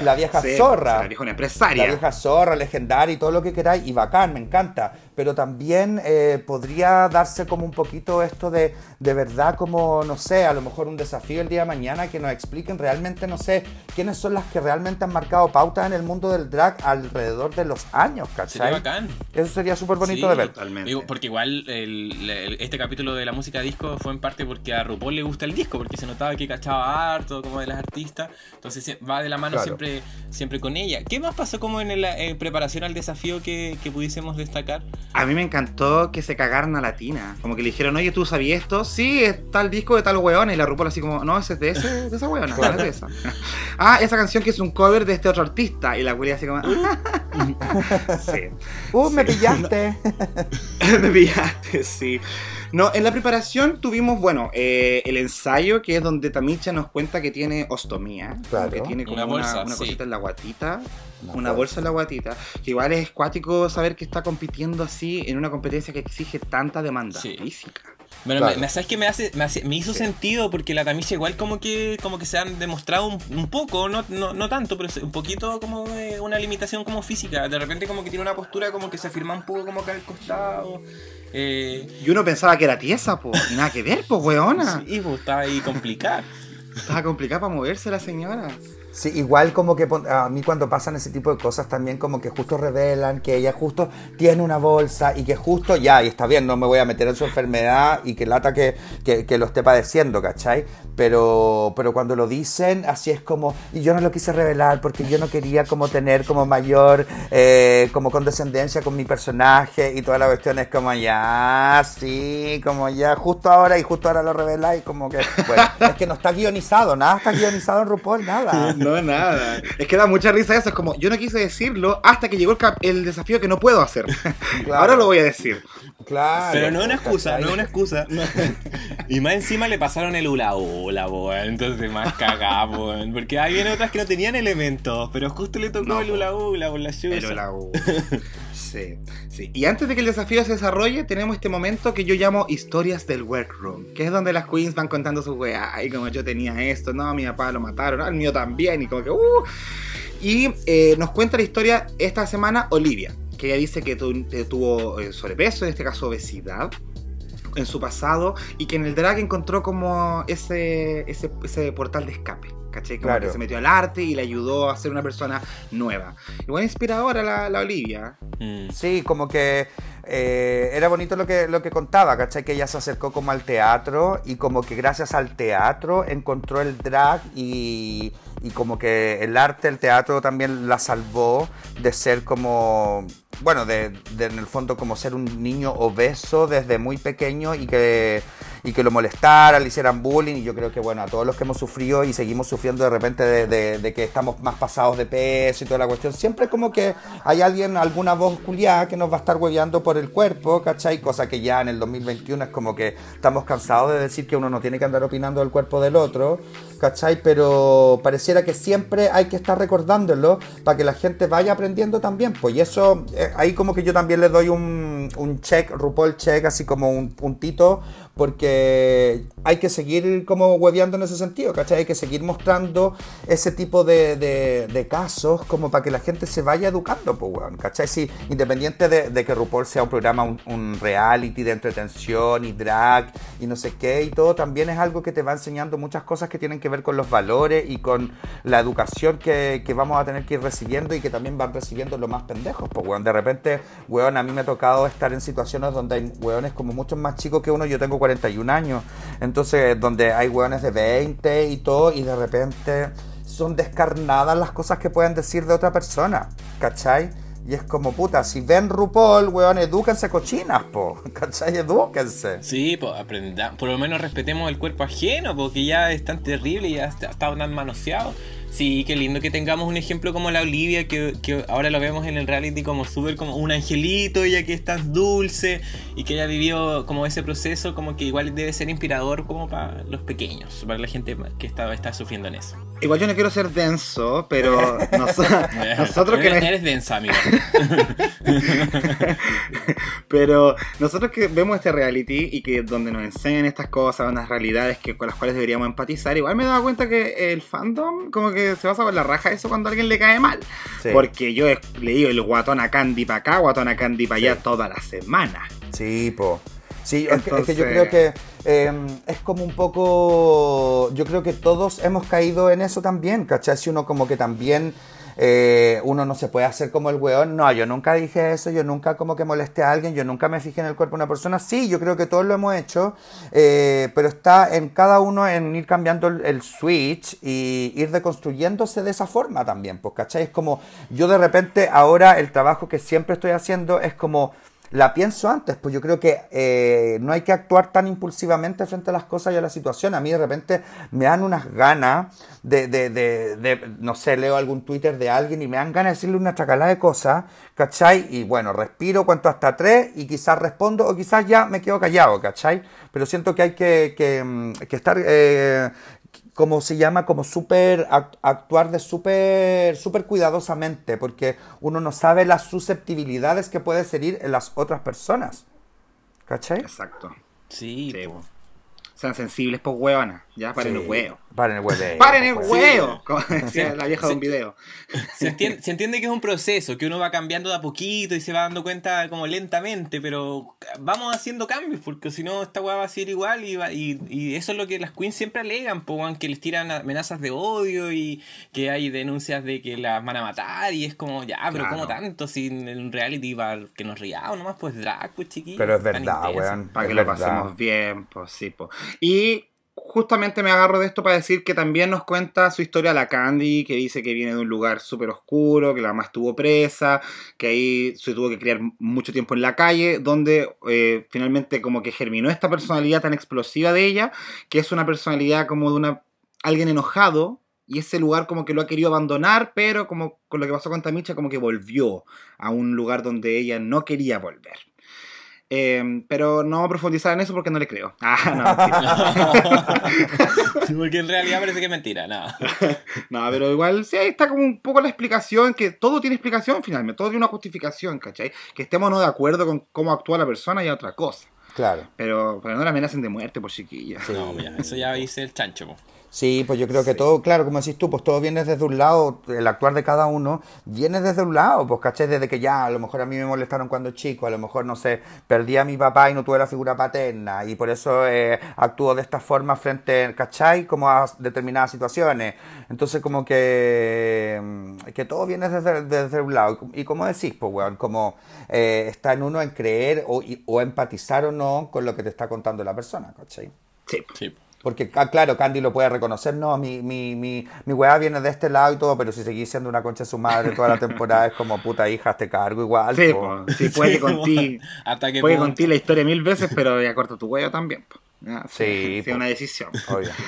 la vieja zorra. La vieja empresaria. La vieja zorra, legendaria y todo lo que queráis. Y bacán, me encanta pero también eh, podría darse como un poquito esto de, de verdad, como, no sé, a lo mejor un desafío el día de mañana que nos expliquen realmente, no sé, quiénes son las que realmente han marcado pautas en el mundo del drag alrededor de los años, ¿cachai? Sería bacán. Eso sería súper bonito de ver. Totalmente. porque igual este capítulo de la música disco fue en parte porque a RuPaul le gusta el disco, porque se notaba que cachaba harto como de las artistas, entonces va de la mano siempre, siempre con ella. ¿Qué más pasó como en la preparación al desafío que, que pudiésemos destacar? A mí me encantó que se cagaran a la tina. Como que le dijeron, oye, ¿tú sabías esto? Sí, está el disco de tal weón. Y la RuPaul así como, no, ese es de, ese, de esa weona, no es de esa. ah, esa canción que es un cover de este otro artista. Y la weona así como, sí. Uh, me pillaste. me pillaste, sí. No, en la preparación tuvimos, bueno, eh, el ensayo, que es donde Tamicha nos cuenta que tiene ostomía. Claro. Que tiene como una, bolsa, una, cosita en la guatita una, bolsa en la guatita. Que igual es escuático saber que está compitiendo así en una competencia que exige tanta demanda física. Bueno, me, ¿sabes que me hace, me, hizo sentido? Porque la camisa igual como que como que se han demostrado un, poco, no, no, tanto, pero un poquito como una limitación como física. De repente como que tiene una postura como que se afirma un poco como acá al costado. Eh. Y uno pensaba que era tiesa, pues, y nada que ver, pues, weona. Sí, pues estaba ahí complicada. Estaba complicada para moverse la señora. Sí, igual como que a mí cuando pasan ese tipo de cosas también como que justo revelan que ella justo tiene una bolsa y que justo ya, y está bien, no me voy a meter en su enfermedad y que lata que, que, lo esté padeciendo, ¿cachai? Pero, pero cuando lo dicen, así es como, y yo no lo quise revelar porque yo no quería como tener como mayor, eh, como condescendencia con mi personaje y toda la cuestión es como ya, sí, como ya, justo ahora y justo ahora lo revela y como que, bueno, es que no está guionizado, nada está guionizado en RuPaul, nada. No, nada. Es que da mucha risa eso. Es como, yo no quise decirlo hasta que llegó el, el desafío que no puedo hacer. Ahora lo voy a decir. Claro. Pero no es una excusa, no es una excusa. Y más encima le pasaron el hula hula, Entonces más cagado, Porque hay vienen otras que no tenían elementos, pero justo le tocó el hula hula por la El hula Sí, sí. Y antes de que el desafío se desarrolle, tenemos este momento que yo llamo historias del workroom, que es donde las queens van contando su weá. Ay, como yo tenía esto, no, mi papá lo mataron, al mío también, y como que, uh. Y eh, nos cuenta la historia esta semana Olivia, que ella dice que tuvo eh, sobrepeso, en este caso obesidad, en su pasado, y que en el drag encontró como ese, ese, ese portal de escape. ¿cachai? Como que se metió al arte y le ayudó a ser una persona nueva. Igual inspiradora la, la Olivia. Mm. Sí, como que eh, era bonito lo que, lo que contaba, ¿cachai? Que ella se acercó como al teatro y como que gracias al teatro encontró el drag y, y como que el arte, el teatro también la salvó de ser como bueno, de, en el fondo como ser un niño obeso desde muy pequeño y que, y que lo molestaran, le hicieran bullying. Y yo creo que, bueno, a todos los que hemos sufrido y seguimos sufriendo de repente de, que estamos más pasados de peso y toda la cuestión, siempre como que hay alguien, alguna voz culiada que nos va a estar hueveando por el cuerpo, ¿cachai? Cosa que ya en el 2021 es como que estamos cansados de decir que uno no tiene que andar opinando del cuerpo del otro, ¿cachai? Pero pareciera que siempre hay que estar recordándolo para que la gente vaya aprendiendo también. Pues y eso ahí como que yo también le doy un, un check, RuPaul check, así como un puntito, porque hay que seguir como hueveando en ese sentido, ¿cachai? Hay que seguir mostrando ese tipo de, de, casos como para que la gente se vaya educando, pues, weón, ¿cachai? Sí, independiente de, que RuPaul sea un programa, un, un, reality de entretención y drag y no sé qué y todo, también es algo que te va enseñando muchas cosas que tienen que ver con los valores y con la educación que, que vamos a tener que ir recibiendo y que también van recibiendo los más pendejos, pues, weón. De repente, weón, a mí me ha tocado estar en situaciones donde hay weones como muchos más chicos que uno, yo tengo 41 años, entonces donde hay weones de 20 y todo, y de repente son descarnadas las cosas que pueden decir de otra persona, ¿cachai? Y es como, puta, si ven RuPaul, weón, edúquense cochinas, po. ¿Cachai? Edúquense. Sí, pues aprendamos. Por lo menos respetemos el cuerpo ajeno, porque ya es tan terrible y ya está, está tan manoseado. Sí, qué lindo que tengamos un ejemplo como la Olivia, que, ahora lo vemos en el reality como súper como un angelito, ella que es tan dulce y que haya vivido como ese proceso, como que igual debe ser inspirador como para los pequeños, para la gente que está, está sufriendo en eso. Igual yo no quiero ser denso, pero nosotros que... Eres densa, amigo. pero nosotros que vemos este reality y que donde nos enseñan estas cosas, unas realidades que, con las cuales deberíamos empatizar, igual me he dado cuenta que el fandom como que se basa con la raja eso cuando a alguien le cae mal. Porque yo he leído el guatón a Candy para acá, guatón a Candy para allá toda la semana. Sí, po. Sí, es, que, yo creo que em, es como un poco. Yo creo que todos hemos caído en eso también, ¿cachai? Si uno como que también eh, uno no se puede hacer como el weón. No, yo nunca dije eso, yo nunca como que molesté a alguien, yo nunca me fijé en el cuerpo de una persona. Sí, yo creo que todos lo hemos hecho, eh, pero está en cada uno en ir cambiando el, switch y ir deconstruyéndose de esa forma también, pues, ¿cachai? Es como yo de repente ahora el trabajo que siempre estoy haciendo es como la pienso antes, pues yo creo que eh, no hay que actuar tan impulsivamente frente a las cosas y a la situación. A mí de repente me dan unas ganas de, de, de, no sé, leo algún Twitter de alguien y me dan ganas de decirle una chacalada de cosas, ¿cachai? Y bueno, respiro, cuento hasta tres y quizás respondo o quizás ya me quedo callado, ¿cachai? Pero siento que hay que, que, mm, que estar eh, como se llama, como súper, actuar de súper, súper cuidadosamente, porque uno no sabe las susceptibilidades que puede ser en las otras personas. ¿Cachai? Exacto. Sí, sean sensibles, por huevona. Ya, paren el huevo. Paren el huevo. Paren el huevo. Como decía la vieja de un video. Se entiende, se entiende, que es un proceso, que uno va cambiando de a poquito y se va dando cuenta como lentamente, pero vamos haciendo cambios, porque si no, esta hueá va a ser igual y, y, y, eso es lo que las queens siempre alegan, pues, que les tiran amenazas de odio y que hay denuncias de que las van a matar y es como, ya, pero ¿cómo tanto? Si en reality va que nos riamos nomás, pues drag, pues chiquillos. Pero es verdad, weón. Para que lo pasemos bien, pues sí, pues. Y justamente me agarro de esto para decir que también nos cuenta su historia la Candy, que dice que viene de un lugar súper oscuro, que la mamá estuvo presa, que ahí se tuvo que criar mucho tiempo en la calle, donde eh, finalmente como que germinó esta personalidad tan explosiva de ella, que es una personalidad como de una alguien enojado, y ese lugar como que lo ha querido abandonar, pero como con lo que pasó con Tamicha, como que volvió a un lugar donde ella no quería volver. Em, pero no profundizar en eso porque no le creo. Ah, no, porque en realidad parece que es mentira, no. no, pero igual sí, ahí está como un poco la explicación, que todo tiene explicación finalmente, todo tiene una justificación, ¿cachai? Que estemos no de acuerdo con cómo actúa la persona y otra cosa. Claro. Pero, pero no la amenacen de muerte por chiquillas. No, eso ya dice el chancho. Sí, pues yo creo que todo, claro, como decís tú, pues todo viene desde un lado, el actuar de cada uno viene desde un lado, pues caché, desde que ya a lo mejor a mí me molestaron cuando chico, a lo mejor, no sé, perdí a mi papá y no tuve la figura paterna, y por eso eh, actúo de esta forma frente, ¿cachai? Como a determinadas situaciones. Entonces, como que, mm, que todo viene desde, desde un lado. Y como decís, pues, weón, como eh, está en uno en creer o, o empatizar o no con lo que te está contando la persona, ¿cachai? Sí. sí. Porque, ah, claro, Candy lo puede reconocer, no, mi, mi, mi, mi weá viene de este lado y todo, pero si seguís siendo una concha de su madre toda la temporada, es como puta hija, te cargo igual. Sí, sí puede que contigo puede contigo la historia mil veces, pero ya corto tu huevo también. Sí, sí, una decisión.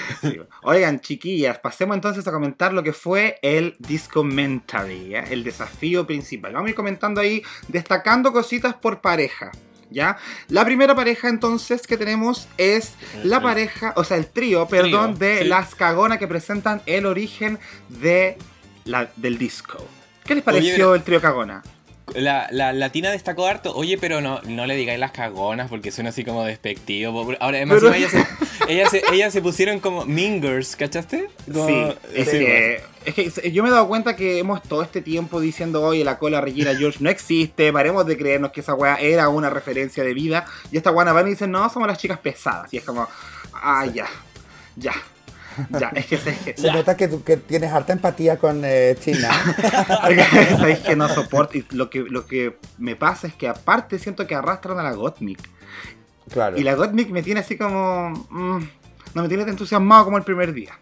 Oigan, chiquillas, pasemos entonces a comentar lo que fue el Discomentary, el desafío principal. Vamos a ir comentando ahí, destacando cositas por pareja. ¿Ya? La primera pareja entonces que tenemos es la pareja, o sea, el trío, perdón, de las cagonas que presentan el origen de la, del disco. ¿Qué les pareció el trío cagona? La, la latina destacó harto. Oye, pero no, no le digáis las cagonas porque suena así como despectivo. Ahora, además, ellas, se, ellas, se, ellas, se, pusieron como mingers, ¿cachaste? sí, es, que, es que yo me he dado cuenta que hemos todo este tiempo diciendo, oye, la cola Regina George no existe, paremos de creernos que esa weá era una referencia de vida. Y esta weá van y dicen, no, somos las chicas pesadas. Y es como, ah, ya, ya. Ya, es que, se nota que, que, tienes harta empatía con eh, China. Sabéis que no soporto. Y lo que, lo que me pasa es que aparte siento que arrastran a la Gottmik. Claro. Y la Gottmik me tiene así como. Mm, no me tiene tan entusiasmado como el primer día.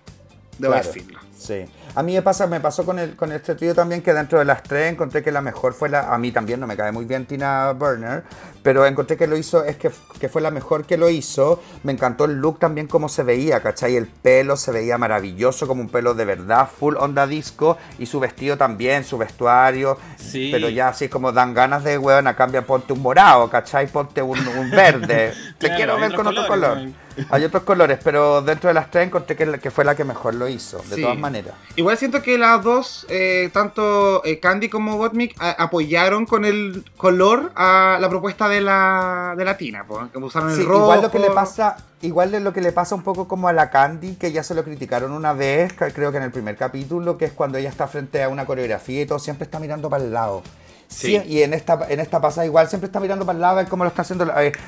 Debo decirlo. Sí. A mí me pasa, me pasó con el con este trío también que dentro de las tres encontré que la mejor fue la. A mí también no me cae muy bien Tina Burner, pero encontré que lo hizo, es que, que fue la mejor que lo hizo. Me encantó el look también como se veía, ¿cachai? El pelo se veía maravilloso, como un pelo de verdad, full onda disco, y su vestido también, su vestuario. Sí. Pero ya así como dan ganas de, weón, a cambio ponte un morado, ¿cachai? Ponte un, verde. Te quiero ver con otro color. Hay otros colores, pero dentro de las tres encontré que, que fue la que mejor lo hizo, de todas maneras. Igual siento que las dos, eh, tanto eh, Candy como Gottmik, apoyaron con el color a la propuesta de la, de la Tina, que usaron el rojo. Igual lo que le pasa, igual de lo que le pasa un poco como a la Candy, que ya se lo criticaron una vez, creo que en el primer capítulo, que es cuando ella está frente a una coreografía y todo siempre está mirando para el lado. Sí. y en esta, en esta pasada igual siempre está mirando para el lado a ver cómo lo está haciendo,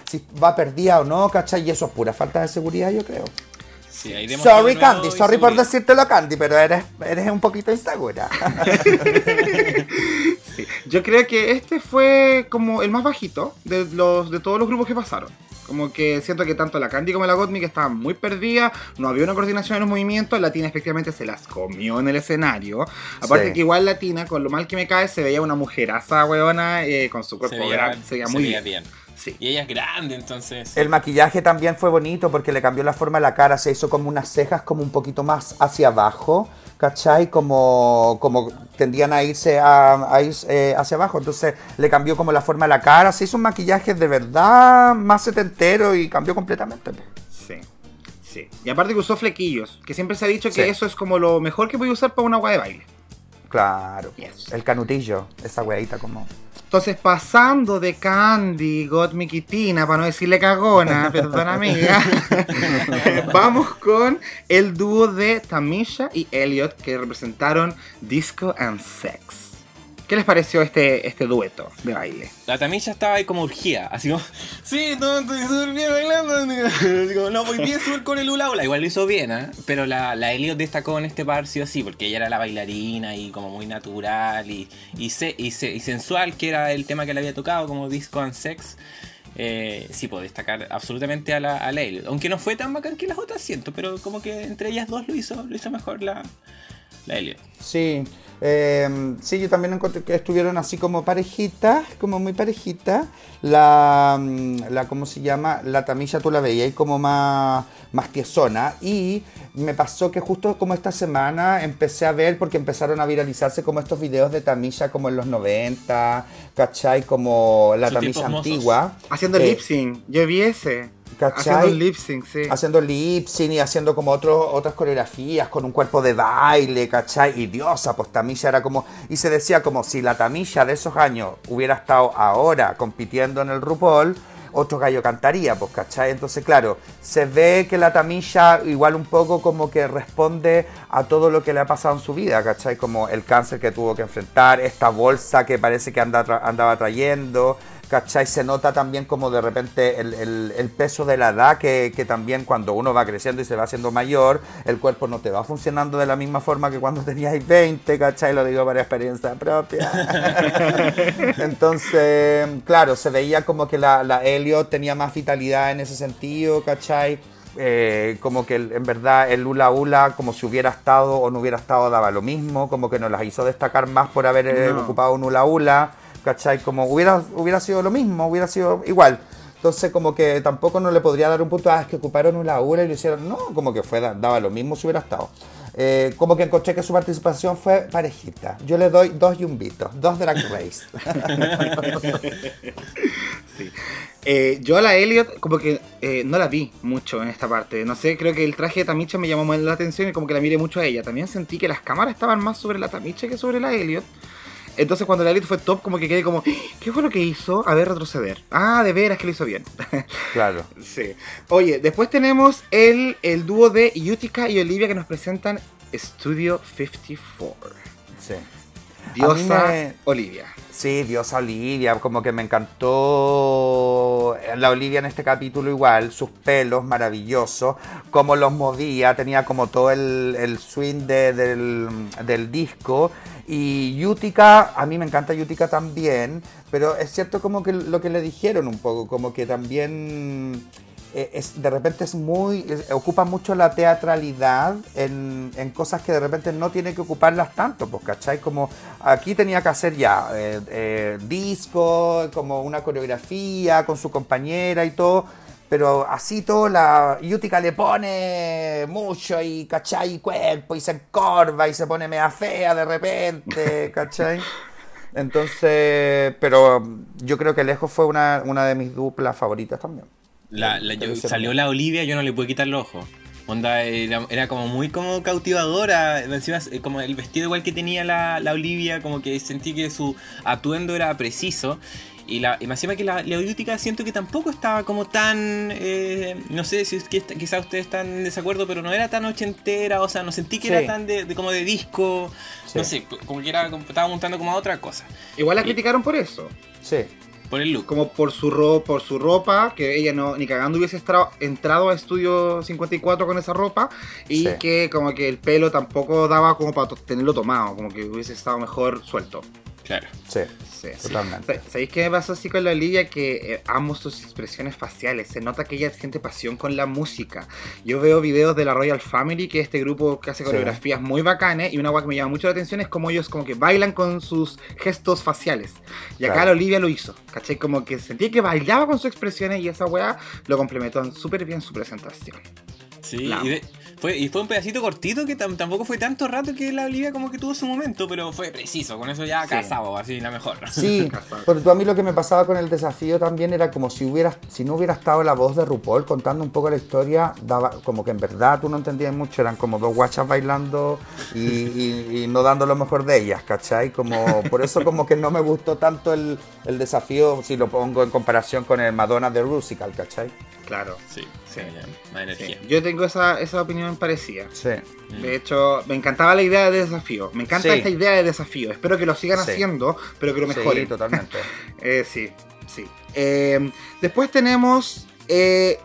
si va perdida o no, ¿cachai? Y eso es pura falta de seguridad, yo creo. Sí, sorry Candy, sorry por decírtelo Candy, pero eres, eres un poquito insegura. sí. Yo creo que este fue como el más bajito de, los, de todos los grupos que pasaron. Como que siento que tanto la Candy como la Gottmik estaban muy perdidas, no había una coreografía en los movimientos, la Tina efectivamente se las comió en el escenario. Aparte que igual la Tina, con lo mal que me cae, se veía una mujeraza, weona, eh, con su cuerpo grande, se veía muy bien. Sí. Y ella es grande, entonces. El maquillaje también fue bonito porque le cambió la forma de la cara, se hizo como unas cejas como un poquito más hacia abajo, ¿cachai? Como, como tendían a irse a, ir, eh, hacia abajo, entonces le cambió como la forma de la cara, se hizo un maquillaje de verdad más setentero y cambió completamente. Sí. Sí. Y aparte que usó flequillos, que siempre se ha dicho que eso es como lo mejor que voy a usar para una agua de baile. Claro. El canutillo, esa weadita como. Entonces, pasando de Candy, Gottmik y Tina, para no decirle cagona, perdón amiga, vamos con el dúo de Tamisha y Elliot que representaron Disco and Sex. ¿Qué les pareció este, este dueto de baile? La Tamisha estaba ahí como urgida, así como, sí, no, estoy súper bien bailando. Digo, no, voy bien súper con el hula hula. Igual lo hizo bien, ¿eh? Pero la, la Elliot destacó en este par sí o sí, porque ella era la bailarina y como muy natural y, y, y, sensual, que era el tema que le había tocado, como Disco and Sex. Eh, sí puedo destacar absolutamente a la, a Elliot. Aunque no fue tan bacán que las otras, siento, pero como que entre ellas dos lo hizo, lo hizo mejor la, la Elliot. Sí. Eh, sí, yo también encontré que estuvieron así como parejitas, como muy parejitas. La, mm, la, ¿cómo se llama? La Tamilla tú la veías como más, más tiesona. Y me pasó que justo como esta semana empecé a ver, porque empezaron a viralizarse como estos videos de Tamilla como en los 90, ¿cachai? Como la Tamilla antigua. Haciendo lip sync, yo vi ese. Haciendo lip sync, sí. Haciendo lip sync y haciendo como otro, otras coreografías con un cuerpo de baile, ¿cachai? Y diosa, pues Tamilla era como. Y se decía como si la Tamilla de esos años hubiera estado ahora compitiendo en el RuPaul, otro gallo cantaría, pues, ¿cachai? Entonces, claro, se ve que la Tamilla igual un poco como que responde a todo lo que le ha pasado en su vida, ¿cachai? Como el cáncer que tuvo que enfrentar, esta bolsa que parece que anda andaba trayendo ¿cachai? Se nota también como de repente el, peso de la edad, que, también cuando uno va creciendo y se va haciendo mayor, el cuerpo no te va funcionando de la misma forma que cuando tenías 20, ¿cachai? Lo digo por experiencia propia. Entonces, claro, se veía como que la, la Elliot tenía más vitalidad en ese sentido, ¿cachai? Eh, como que en verdad el Ula Ula, como si hubiera estado o no hubiera estado, daba lo mismo, como que nos las hizo destacar más por haber eh, ocupado un Ula Ula. ¿Cachai? Como hubiera, hubiera sido lo mismo, hubiera sido igual. Entonces, como que tampoco no le podría dar un punto, ah, es que ocuparon una hora y lo hicieron. No, como que fue, daba lo mismo si hubiera estado. Eh, como que encontré que su participación fue parejita. Yo le doy dos yumbitos, dos Drag Race. sí. Eh, yo a la Elliot como que eh, no la vi mucho en esta parte. No sé, creo que el traje de Tamicha me llamó más la atención y como que la miré mucho a ella. También sentí que las cámaras estaban más sobre la Tamicha que sobre la Elliot. Entonces cuando la Elite fue top, como que quedé como, ¿qué fue lo que hizo? A ver, retroceder. Ah, de veras que lo hizo bien. Claro. sí. Oye, después tenemos el, el dúo de Utica y Olivia que nos presentan Studio 54. Sí. Diosa me- Olivia. Sí, Diosa Olivia, como que me encantó la Olivia en este capítulo igual, sus pelos maravillosos, cómo los movía, tenía como todo el, el swing de- del, del disco. Y Utica, a mí me encanta Utica también, pero es cierto como que lo que le dijeron un poco, como que también eh, es, de repente es muy, es- ocupa mucho la teatralidad en, en cosas que de repente no tiene que ocuparlas tanto, pues, ¿cachai? Como aquí tenía que hacer ya eh, eh, disco, como una coreografía con su compañera y todo, pero así todo la Utica le pone mucho y, ¿cachai? Y cuerpo y se encorva y se pone mea fea de repente, ¿cachai? Entonces, pero yo creo que lejos fue una, una de mis duplas favoritas también. La, la- yo- salió la Olivia, yo no le pude quitar los ojos. Onda, era, era como muy como cautivadora. Encima, eh, como el vestido igual que tenía la, la Olivia, como que sentí que su atuendo era preciso. Y, la, y más encima que la, la Olítica siento que tampoco estaba como tan. eh, no sé si es que quizás ustedes están en desacuerdo, pero no era tan ochentera. O sea, no sentí que Sí. era tan de, de- como de disco. Sí. No sé, como que era, como- estaba montando como a otra cosa. Igual la Y- criticaron por eso. Sí. Por el look. Como por su, ro por su ropa, que ella no ni cagando hubiese entrado a Estudio 54 con esa ropa. Y Sí. que como que el pelo tampoco daba como para tenerlo tomado, como que hubiese estado mejor suelto. Claro. Sí, Sí. totalmente. Sa- ¿Sabéis qué me pasó así con la Olivia? Que eh, amo sus expresiones faciales. Se nota que ella siente pasión con la música. Yo veo videos de la Royal Family, que es este grupo que hace Sí. coreografías muy bacanes. Y una cosa que me llama mucho la atención es cómo ellos como que bailan con sus gestos faciales. Y acá Claro. la Olivia lo hizo. ¿Cachai? Como que sentí que bailaba con sus expresiones y esa weá lo complementó súper bien su presentación. Sí, y, de- fue, y fue un pedacito cortito que tam- tampoco fue tanto rato que la Olivia como que tuvo su momento, pero fue preciso, con eso ya Sí. casado, así la mejor. Sí, pero tú a mí lo que me pasaba con el desafío también era como si hubiera, si no hubiera estado la voz de RuPaul contando un poco la historia, daba como que en verdad tú no entendías mucho, eran como dos guachas bailando y, y- y no dando lo mejor de ellas, ¿cachai? Como, por eso como que no me gustó tanto el, el desafío si lo pongo en comparación con el Madonna de Rusical, ¿cachai? Claro. Sí, Sí. sí, más Sí. energía. Yo tengo esa, esa opinión parecida. Sí. De hecho, me encantaba la idea de desafío. Me encanta Sí. esta idea de desafío. Espero que lo sigan Sí. haciendo, pero que lo Sí, mejoren. totalmente. Eh, sí, sí. Eh, después tenemos eh,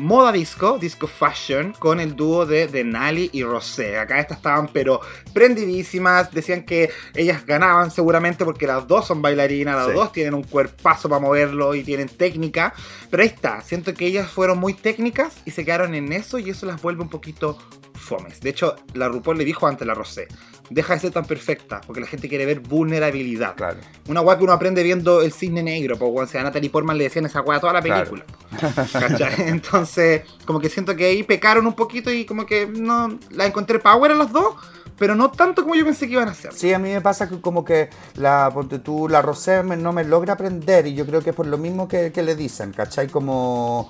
Moda Disco, Disco Fashion, con el dúo de Denali y Rosé. Acá estas estaban, pero prendidísimas. Decían que ellas ganaban seguramente porque las dos son bailarinas, las Sí. dos tienen un cuerpazo para moverlo y tienen técnica. Pero ahí está, siento que ellas fueron muy técnicas y se quedaron en eso y eso las vuelve un poquito fomes. De hecho, la RuPaul le dijo ante la Rosé, deja de ser tan perfecta, porque la gente quiere ver vulnerabilidad. Claro. Una weá que uno aprende viendo el cisne negro, pues weón, si a Natalie Portman le decían esa weá toda la Claro. película. ¿Cachai? Entonces, como que siento que ahí pecaron un poquito y como que no la encontré power a los dos, pero no tanto como yo pensé que iban a hacer. Sí, a mí me pasa que como que la, ponte tú, la Rosé me- no me logra aprender y yo creo que es por lo mismo que, que le dicen, ¿cachai? Como,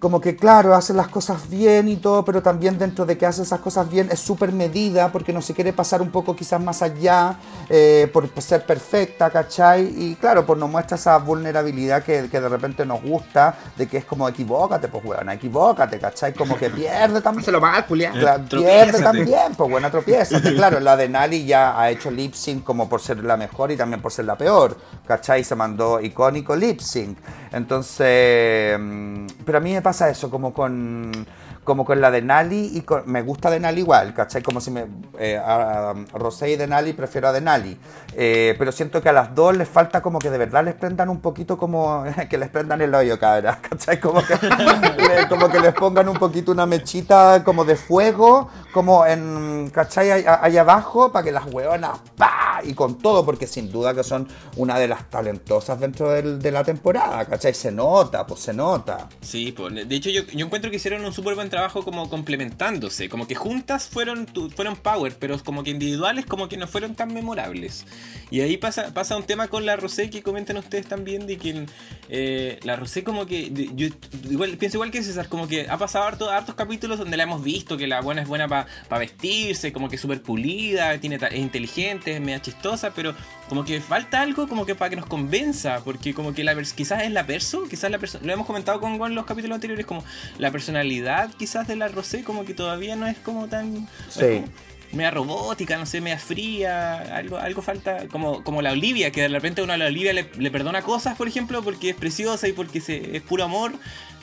como que claro, hace las cosas bien y todo, pero también dentro de que hace esas cosas bien es súper medida porque no se quiere pasar un poco quizás más allá eh, por, por ser perfecta, ¿cachai? Y claro, pues nos muestra esa vulnerabilidad que, que de repente nos gusta, de que es como equivócate, pues weón, equivócate, ¿cachai? Como que pierde también. Hácelo mal, Julián. Pierde también, pues buena tropieza. Claro, la de Nali ya ha hecho lip sync como por ser la mejor y también por ser la peor. ¿Cachai? Se mandó icónico lip sync. Entonces, mm, pero a mí me pasa eso, como con como con la de Nali y con- me gusta de Nali igual, ¿cachai? Como si me eh, a, Rosé y de Nali prefiero a de Nali. Eh, pero siento que a las dos les falta como que de verdad les prendan un poquito como que les prendan el hoyo, cabras, ¿cachai? Como que, le- como que les pongan un poquito una mechita como de fuego, como en, ¿cachai? Ahí abajo, para que las hueonas, ¡pa! Y con todo, porque sin duda que son una de las talentosas dentro del- de la temporada, ¿cachai? Se nota, pues se nota. Sí, pues, de hecho yo, yo encuentro que hicieron un súper buen trabajo como complementándose, como que juntas fueron, fueron power, pero como que individuales como que no fueron tan memorables. Y ahí pasa, pasa un tema con la Rosé que comentan ustedes también de que eh, la Rosé como que, yo igual, pienso igual que César, como que ha pasado harto- hartos capítulos donde la hemos visto, que la buena es buena para vestirse, como que súper pulida, tiene, es inteligente, es media chistosa, pero como que falta algo como que para que nos convenza, porque como que la quizás es la perso, quizás la persona, lo hemos comentado con Gon en los capítulos anteriores, como la personalidad quizás de la Rosé como que todavía no es como tan... Sí media robótica, no sé, media fría, algo, algo falta, como, como la Olivia, que de repente uno a la Olivia le, perdona cosas, por ejemplo, porque es preciosa y porque se, es puro amor.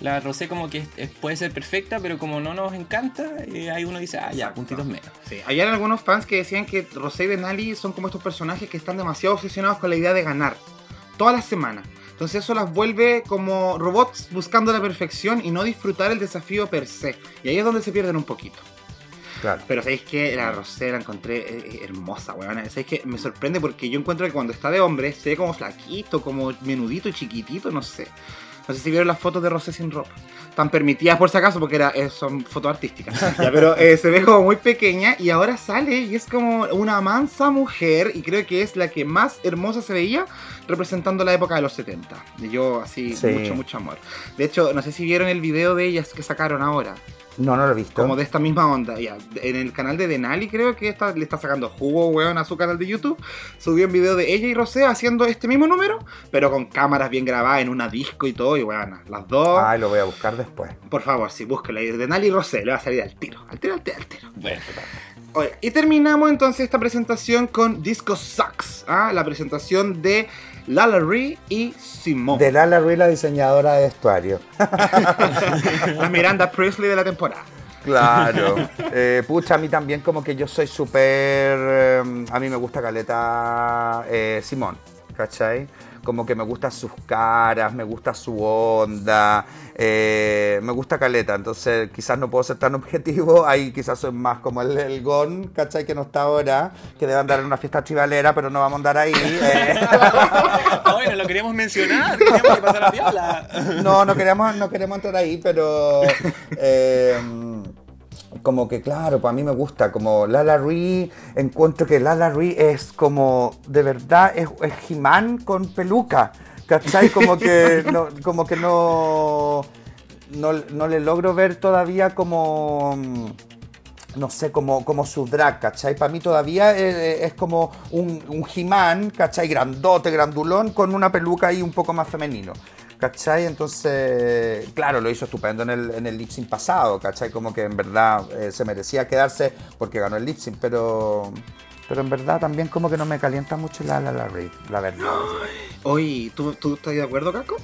La Rosé como que puede ser perfecta, pero como no nos encanta, eh, ahí uno dice, ah, ya, puntitos menos. Sí, hay algunos fans que decían que Rosé y Denali son como estos personajes que están demasiado obsesionados con la idea de ganar, todas las semanas. Entonces eso las vuelve como robots buscando la perfección y no disfrutar el desafío per se. Y ahí es donde se pierden un poquito. Pero sabéis que la Rosé la encontré eh, eh, hermosa, weón. Sabéis que me sorprende porque yo encuentro que cuando está de hombre se ve como flaquito, como menudito chiquitito, no sé. No sé si vieron las fotos de Rosé sin ropa. Están permitidas por si acaso porque era, eh, son fotos artísticas. pero se ve como muy pequeña y ahora sale y es como una mansa mujer y creo que es la que más hermosa se veía representando la época de los 70. Y yo así, mucho, mucho amor. De hecho, no sé si vieron el video de ellas que sacaron ahora. No, no lo he visto. Como de esta misma onda. Ya, en el canal de Denali creo que está, le está sacando jugo, weón, a su canal de YouTube. Subió un video de ella y Rosé haciendo este mismo número, pero con cámaras bien grabadas en una disco y todo. Y weón, las dos. Ay, lo voy a buscar después. Por favor, sí, búsquelo. Denali y Rosé, le va a salir al tiro. Al tiro, al tiro, al tiro. Bueno, Oye, y terminamos entonces esta presentación con Disco Sucks. ¿ah? La presentación de Lala Ree y Simone. De Lala Ree, la diseñadora de vestuario. la Miranda Presley de la temporada. Claro. Eh, pucha, a mí también como que yo soy súper... Eh, a mí me gusta Caleta eh, Simón, ¿cachai? Como que me gustan sus caras, me gusta su onda, eh, me gusta Caleta, entonces quizás no puedo ser tan objetivo, ahí quizás soy más como el, el Gon, ¿cachai? Que no está ahora, que debe andar en una fiesta chivalera, pero no vamos a andar ahí. Eh. bueno, lo queríamos mencionar, queríamos que pasara piola. no, no queremos, no queremos entrar ahí, pero... Eh, como que claro, pues a mí me gusta, como Lala Ree, encuentro que Lala Ree es como, de verdad, es, es He-Man con peluca, ¿cachai? Como que no, como que no, no, le logro ver todavía como no sé, como, como su drag, ¿cachai? Para mí todavía es, como un, un He-Man, ¿cachai? Grandote, grandulón, con una peluca ahí un poco más femenino. ¿Cachai? Entonces, claro, lo hizo estupendo en el, en el lip pasado, ¿cachai? Como que en verdad eh, se merecía quedarse porque ganó el lip pero, pero en verdad también como que no me calienta mucho la la la, la verdad. Oye, ¿tú, ¿tú estás de acuerdo, Caco?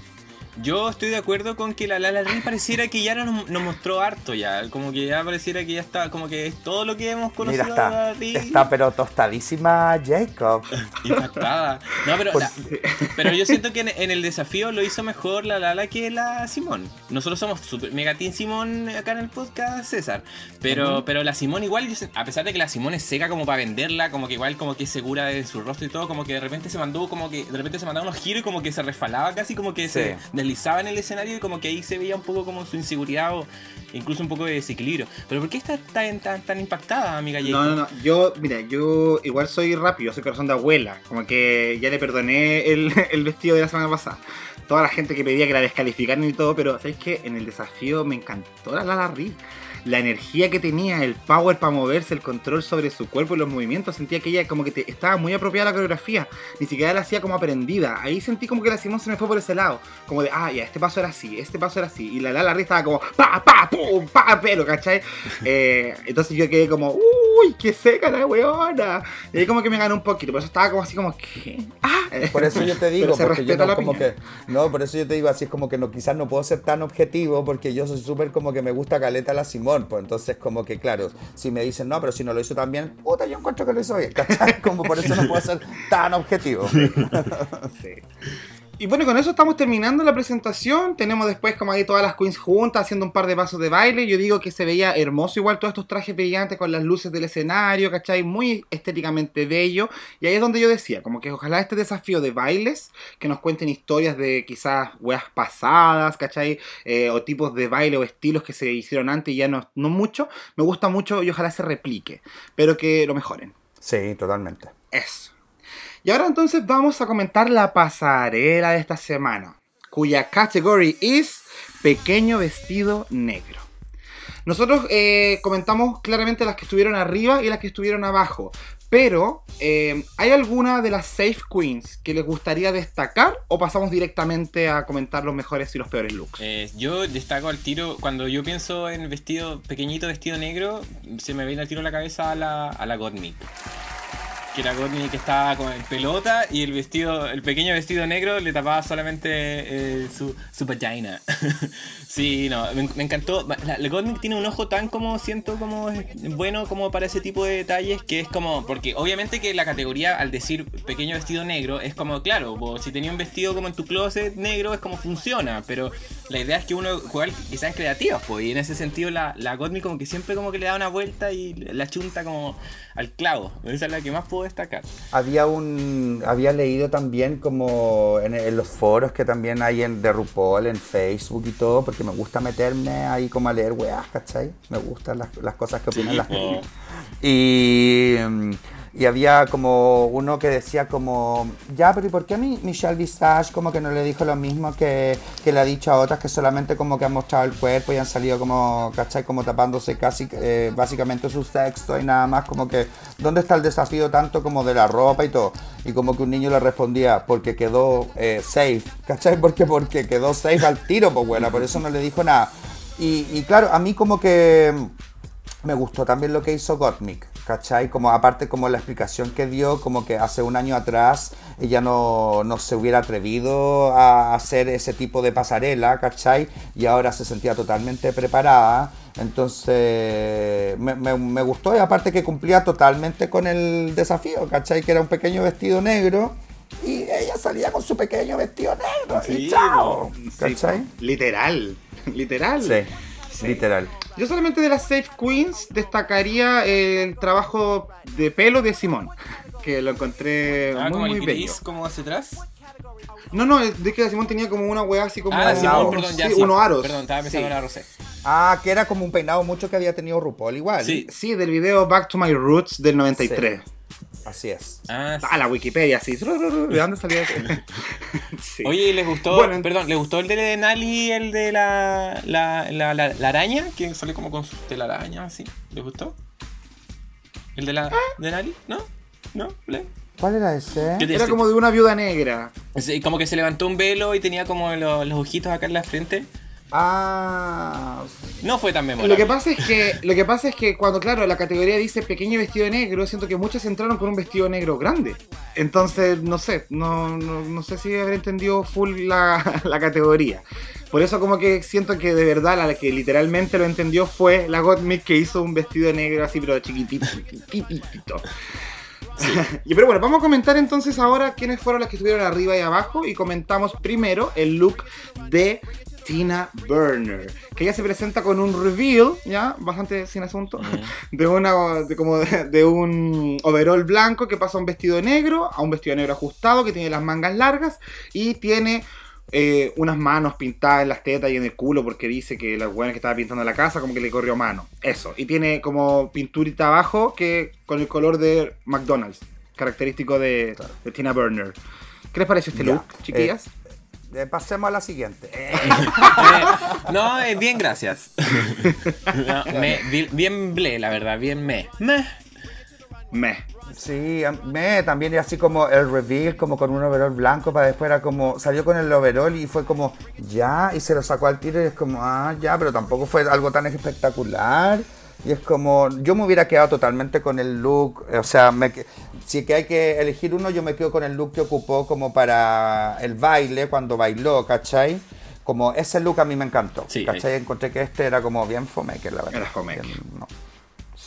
Yo estoy de acuerdo con que la La La pareciera que ya nos, nos, mostró harto ya, como que ya pareciera que ya está, como que es todo lo que hemos conocido Mira, está, está pero tostadísima Jacob. Impactada. No, pero, pues pero yo siento que en, el desafío lo hizo mejor la Lala que la Simón. Nosotros somos super mega team Simón acá en el podcast, César. Pero, pero la Simón igual, a pesar de que la Simón es seca como para venderla, como que igual como que es segura de su rostro y todo, como que de repente se mandó como que de repente se mandaba unos giros y como que se resfalaba casi como que se deslizaba en el escenario y como que ahí se veía un poco como su inseguridad o incluso un poco de desequilibrio. Pero ¿por qué está tan, tan, tan impactada, amiga No, no, no. Yo, mira, yo igual soy rápido, soy corazón de abuela. Como que ya le perdoné el, el vestido de la semana pasada toda la gente que pedía que la descalificaran y todo, pero ¿sabéis qué? En el desafío me encantó la Lala Ri la energía que tenía, el power para moverse, el control sobre su cuerpo y los movimientos, sentía que ella como que te, estaba muy apropiada la coreografía, ni siquiera la hacía como aprendida. Ahí sentí como que la Simón se me fue por ese lado, como de, ah, ya, este paso era así, este paso era así, y la la estaba como, pa, pa, pum, pa, pero, ¿cachai? Eh, entonces yo quedé como, uy, qué seca la weona. Y ahí como que me ganó un poquito, por eso estaba como así como, ¿qué? Ah. Por eso yo te digo, porque yo no, como que, no, por eso yo te digo así, es como que no, quizás no puedo ser tan objetivo, porque yo soy súper como que me gusta caleta la Simón pues entonces como que claro, si me dicen no, pero si no lo hizo tan bien, puta, yo encuentro que lo hizo bien, Como por eso no puedo ser tan objetivo. sí. Y bueno, con eso estamos terminando la presentación. Tenemos después como ahí todas las queens juntas haciendo un par de pasos de baile. Yo digo que se veía hermoso igual todos estos trajes brillantes con las luces del escenario, ¿cachai? Muy estéticamente bello. Y ahí es donde yo decía, como que ojalá este desafío de bailes, que nos cuenten historias de quizás weas pasadas, ¿cachai? Eh, o tipos de baile o estilos que se hicieron antes y ya no, no mucho. Me gusta mucho y ojalá se replique. Pero que lo mejoren. Sí, totalmente. Eso. Y ahora entonces vamos a comentar la pasarela de esta semana, cuya category es pequeño vestido negro. Nosotros eh, comentamos claramente las que estuvieron arriba y las que estuvieron abajo, Pero, eh, ¿hay alguna de las Safe Queens que les gustaría destacar o pasamos directamente a comentar los mejores y los peores looks? Eh, yo destaco al tiro, cuando yo pienso en vestido, pequeñito vestido negro, se me viene al tiro a la cabeza a la, a la que era Godney que estaba con pelota y el vestido, el pequeño vestido negro le tapaba solamente eh, su, su vagina. sí, no, me, encantó. La, la tiene un ojo tan como siento como bueno como para ese tipo de detalles que es como, porque obviamente que la categoría al decir pequeño vestido negro es como, claro, si tenía un vestido como en tu closet negro es como funciona, pero la idea es que uno juega quizás en creativas, pues, y en ese sentido la, la como que siempre como que le da una vuelta y la chunta como al clavo. Esa es la que más puedo destacar. Había un. Había leído también como en, los foros que también hay en, de RuPaul, en Facebook y todo, porque me gusta meterme ahí como a leer weas, ¿cachai? Me gustan las, cosas que opinan las gente. Y. Y había como uno que decía como, ya, pero ¿y por qué mi, Michelle Visage como que no le dijo lo mismo que, le ha dicho a otras que solamente como que han mostrado el cuerpo y han salido como, ¿cachai? Como tapándose casi eh, básicamente su sexo y nada más como que, ¿dónde está el desafío tanto como de la ropa y todo? Y como que un niño le respondía, porque quedó eh, safe, ¿cachai? Porque, porque quedó safe al tiro, pues bueno, por eso no le dijo nada. Y, y claro, a mí como que me gustó también lo que hizo Gottmik ¿cachai? Como aparte como la explicación que dio, como que hace un año atrás ella no, se hubiera atrevido a hacer ese tipo de pasarela, ¿cachai? Y ahora se sentía totalmente preparada. Entonces me, gustó y aparte que cumplía totalmente con el desafío, ¿cachai? Que era un pequeño vestido negro y ella salía con su pequeño vestido negro y chao, ¿cachai? literal, literal. Sí, literal. Yo solamente de las Safe Queens destacaría el trabajo de pelo de Simón, que lo encontré ah, muy, como muy el bello. como hacia atrás? No, no, de que Simón tenía como una weá así como ah, Simón, perdón, ya, unos aros. Perdón, estaba pensando en. Ah, que era como un peinado mucho que había tenido RuPaul igual. Sí, sí del video Back to My Roots del 93. Así es. Ah, ah la Wikipedia, sí. ¿De dónde salió eso? Oye, ¿y les gustó? perdón, ¿les gustó el de Nali, el de la, la, la, la, araña? Que sale como con su telaraña, así. ¿Les gustó? ¿El de la de Nali? ¿No? ¿No? ¿Cuál era ese? Era como de una viuda negra. Como que se levantó un velo y tenía como los, los ojitos acá en la frente. Ah. No fue tan memorable. Lo que pasa es que, lo que pasa es que cuando, claro, la categoría dice pequeño vestido negro, siento que muchas entraron con un vestido negro grande. Entonces, no sé, no, no, sé si habré entendido full la, la, categoría. Por eso como que siento que de verdad la que literalmente lo entendió fue la Gottmik que hizo un vestido negro así, pero chiquitito, chiquitito. y pero bueno, vamos a comentar entonces ahora quiénes fueron las que estuvieron arriba y abajo y comentamos primero el look de Tina Burner, que ella se presenta con un reveal, ya, bastante sin asunto, de una, de, como de, un overall blanco que pasa a un vestido negro, a un vestido negro ajustado, que tiene las mangas largas y tiene eh, unas manos pintadas en las tetas y en el culo porque dice que la buena que estaba pintando la casa como que le corrió mano. Eso. Y tiene como pinturita abajo que con el color de McDonald's, característico de, Tina Burner. ¿Qué les parece este look, chiquillas? Eh, pasemos a la siguiente. no, eh, bien, gracias. bien, ble, la verdad, bien me. Me. Me. Sí, me también así como el reveal, como con un overall blanco, para después era como, salió con el overall y fue como, ya, y se lo sacó al tiro y es como, ah, ya, pero tampoco fue algo tan espectacular. Y es como, yo me hubiera quedado totalmente con el look, o sea, me, si que hay que elegir uno, yo me quedo con el look que ocupó como para el baile, cuando bailó, ¿cachai? Como ese look a mí me encantó, ¿cachai? Encontré que este era como bien fomaker, la verdad. Era fomaker.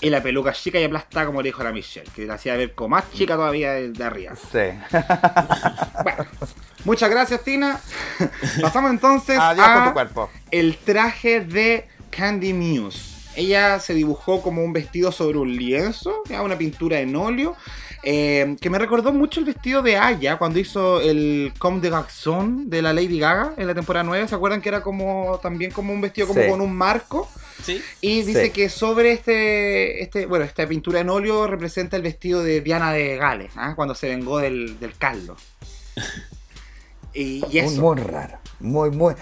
Y la peluca chica y aplastada, como le dijo la Michelle, que la hacía ver como más chica todavía de, arriba. Sí. bueno, muchas gracias, Tina. Pasamos entonces a el traje de Candy Muse. Ella se dibujó como un vestido sobre un lienzo, una pintura en óleo, eh, que me recordó mucho el vestido de Aya cuando hizo el Comme de Garçon de la Lady Gaga en la temporada 9. ¿Se acuerdan que era como también como un vestido como con un marco? Sí. Y dice que sobre este, este, bueno, esta pintura en óleo representa el vestido de Diana de Gales, ¿ah? cuando se vengó del, del caldo. y, eso. Muy, muy raro. Muy, muy.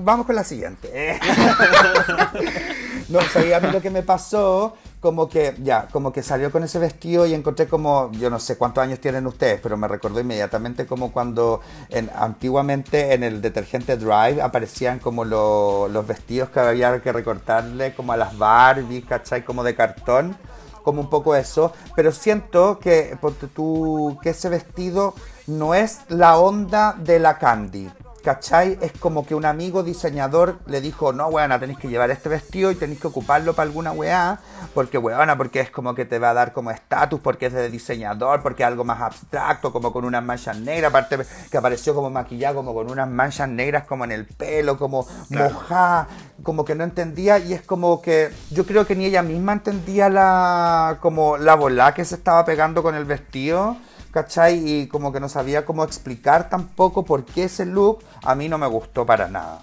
Vamos con la siguiente. no, o a mí lo que me pasó como que, ya, como que salió con ese vestido y encontré como, yo no sé cuántos años tienen ustedes, pero me recordó inmediatamente como cuando en, antiguamente en el detergente Drive aparecían como los vestidos que había que recortarle como a las Barbies, ¿cachai? Como de cartón, como un poco eso, pero siento que, tú, que ese vestido no es la onda de la Candy. ¿Cachai? Es como que un amigo diseñador le dijo, no, weona, tenéis que llevar este vestido y tenéis que ocuparlo para alguna weá, porque weona, porque es como que te va a dar como estatus, porque es de diseñador, porque es algo más abstracto, como con unas manchas negras, aparte que apareció como maquillado, como con unas manchas negras como en el pelo, como mojada, como que no entendía, y es como que yo creo que ni ella misma entendía la, como la bola que se estaba pegando con el vestido. ¿Cachai? Y como que no sabía cómo explicar tampoco por qué ese look a mí no me gustó para nada.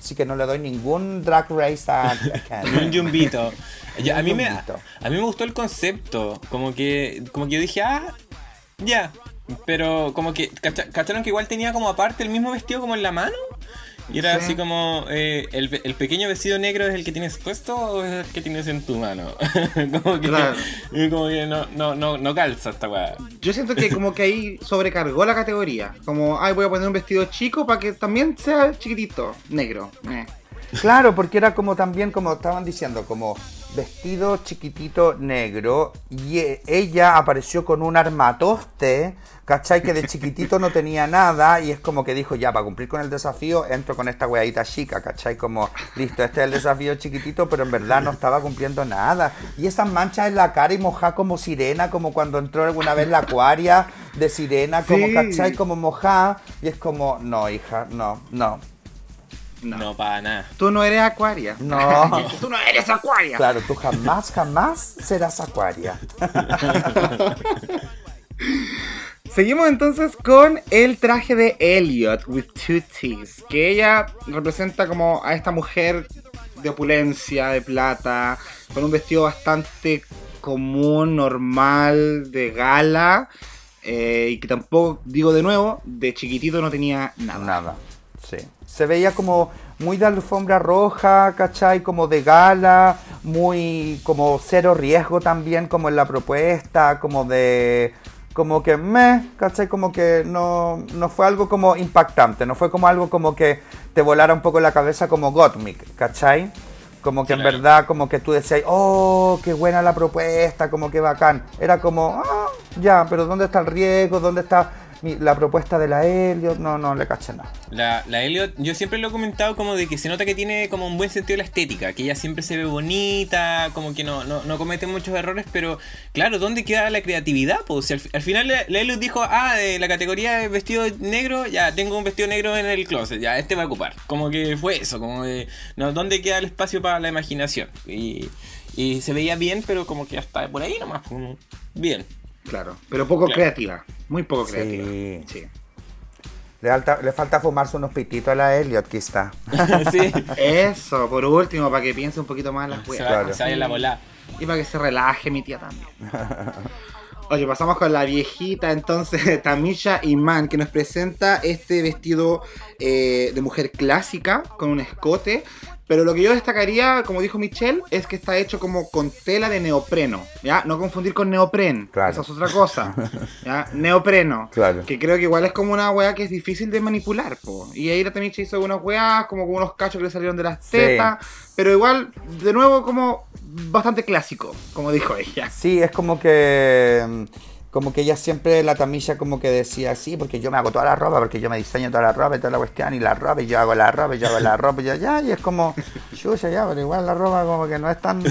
Así que no le doy ningún drag race a, Un jumbito. a, mí me, a mí me gustó el concepto. Como que, como que yo dije, ah, ya. Pero como que, ¿cacharon que igual tenía como aparte el mismo vestido como en la mano? Y era así como, eh, el, pequeño vestido negro es el que tienes puesto o es el que tienes en tu mano? como que, como que no, no, no, no, calza esta weá. Yo siento que como que ahí sobrecargó la categoría. Como, ay, voy a poner un vestido chico para que también sea chiquitito, negro. Eh. Claro, porque era como también, como estaban diciendo, como vestido chiquitito negro y e, ella apareció con un armatoste, ¿cachai? Que de chiquitito no tenía nada y es como que dijo, ya, para cumplir con el desafío, entro con esta weadita chica, ¿cachai? Como, listo, este es el desafío chiquitito, pero en verdad no estaba cumpliendo nada. Y esas manchas en la cara y mojada como sirena, como cuando entró alguna vez la acuaria de sirena, como, ¿cachai? Como mojada. Y es como, no, hija, no, no. No. para nada. Tú no eres acuaria. No. Tú no eres acuaria. Claro, tú jamás, jamás serás acuaria. Seguimos entonces con el traje de Elliot with two T's, que ella representa como a esta mujer de opulencia, de plata, con un vestido bastante común, normal, de gala, eh, y que tampoco, digo de nuevo, de chiquitito no tenía nada. Nada, sí. Se veía como muy de alfombra roja, ¿cachai? Como de gala, muy como cero riesgo también, como en la propuesta, como de como que me, ¿cachai? Como que no, no fue algo como impactante, no fue como algo como que te volara un poco la cabeza como Gottmik, ¿cachai? Como que en verdad, como que tú decías, oh, qué buena la propuesta, como que bacán. Era como, ah, ya, pero ¿dónde está el riesgo? ¿Dónde está la propuesta de la Elliot, no, no le caché nada. La, la Elliot, yo siempre lo he comentado como de que se nota que tiene como un buen sentido la estética, que ella siempre se ve bonita, como que no, no, comete muchos errores, pero claro, ¿dónde queda la creatividad? Pues al, final la, Elliot dijo, ah, de la categoría de vestido negro, ya tengo un vestido negro en el closet, ya este va a ocupar. Como que fue eso, como de, no, ¿dónde queda el espacio para la imaginación? Y, y se veía bien, pero como que hasta por ahí nomás, como bien. Claro, pero poco creativa, muy poco creativa. Sí. Le, falta fumarse unos pititos a la Elliot, aquí está. sí. Eso, por último, para que piense un poquito más en las weas. Claro. la bola. Y para que se relaje mi tía también. Oye, pasamos con la viejita entonces, Tamisha Iman, que nos presenta este vestido eh, de mujer clásica con un escote, pero lo que yo destacaría, como dijo Michelle, es que está hecho como con tela de neopreno. ¿Ya? No confundir con neopren. Claro. Esa es otra cosa. ¿Ya? Neopreno. Claro. Que creo que igual es como una weá que es difícil de manipular, po. Y ahí la Tamicha hizo unas weas, como con unos cachos que le salieron de las tetas. Pero igual, de nuevo, como bastante clásico, como dijo ella. Sí, es como que mm, como que ella siempre, la tamilla como que decía, sí, porque yo me hago toda la ropa, porque yo me diseño toda la ropa y toda la cuestión, y la ropa, y yo hago la ropa, y yo hago la ropa, y yo ya, y es como, chucha, ya, pero igual la ropa como que no es tan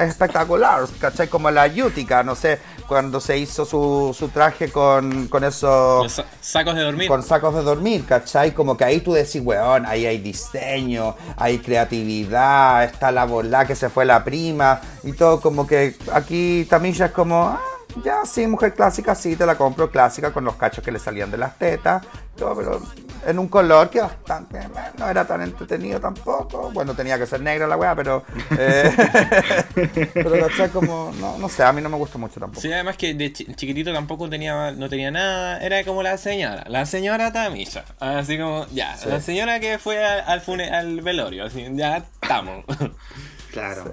espectacular, ¿cachai? Como la Yutica, no sé, cuando se hizo su, su traje con, con esos... sacos de dormir. Con sacos de dormir, ¿cachai? Como que ahí tú decís, weón, ahí hay diseño, hay creatividad, está la bola que se fue la prima, y todo como que aquí Tamilla es como... Ah, ya, sí, mujer clásica, sí, te la compro clásica con los cachos que le salían de las tetas, pero en un color que bastante, no era tan entretenido tampoco. Bueno, tenía que ser negra la weá, pero. Eh, pero como, no, no sé, a mí no me gustó mucho tampoco. Sí, además que de chiquitito tampoco tenía, no tenía nada, era como la señora, la señora Tamisa. Así como, ya, la señora que fue al, al, al velorio, así, ya estamos. Claro. Sí,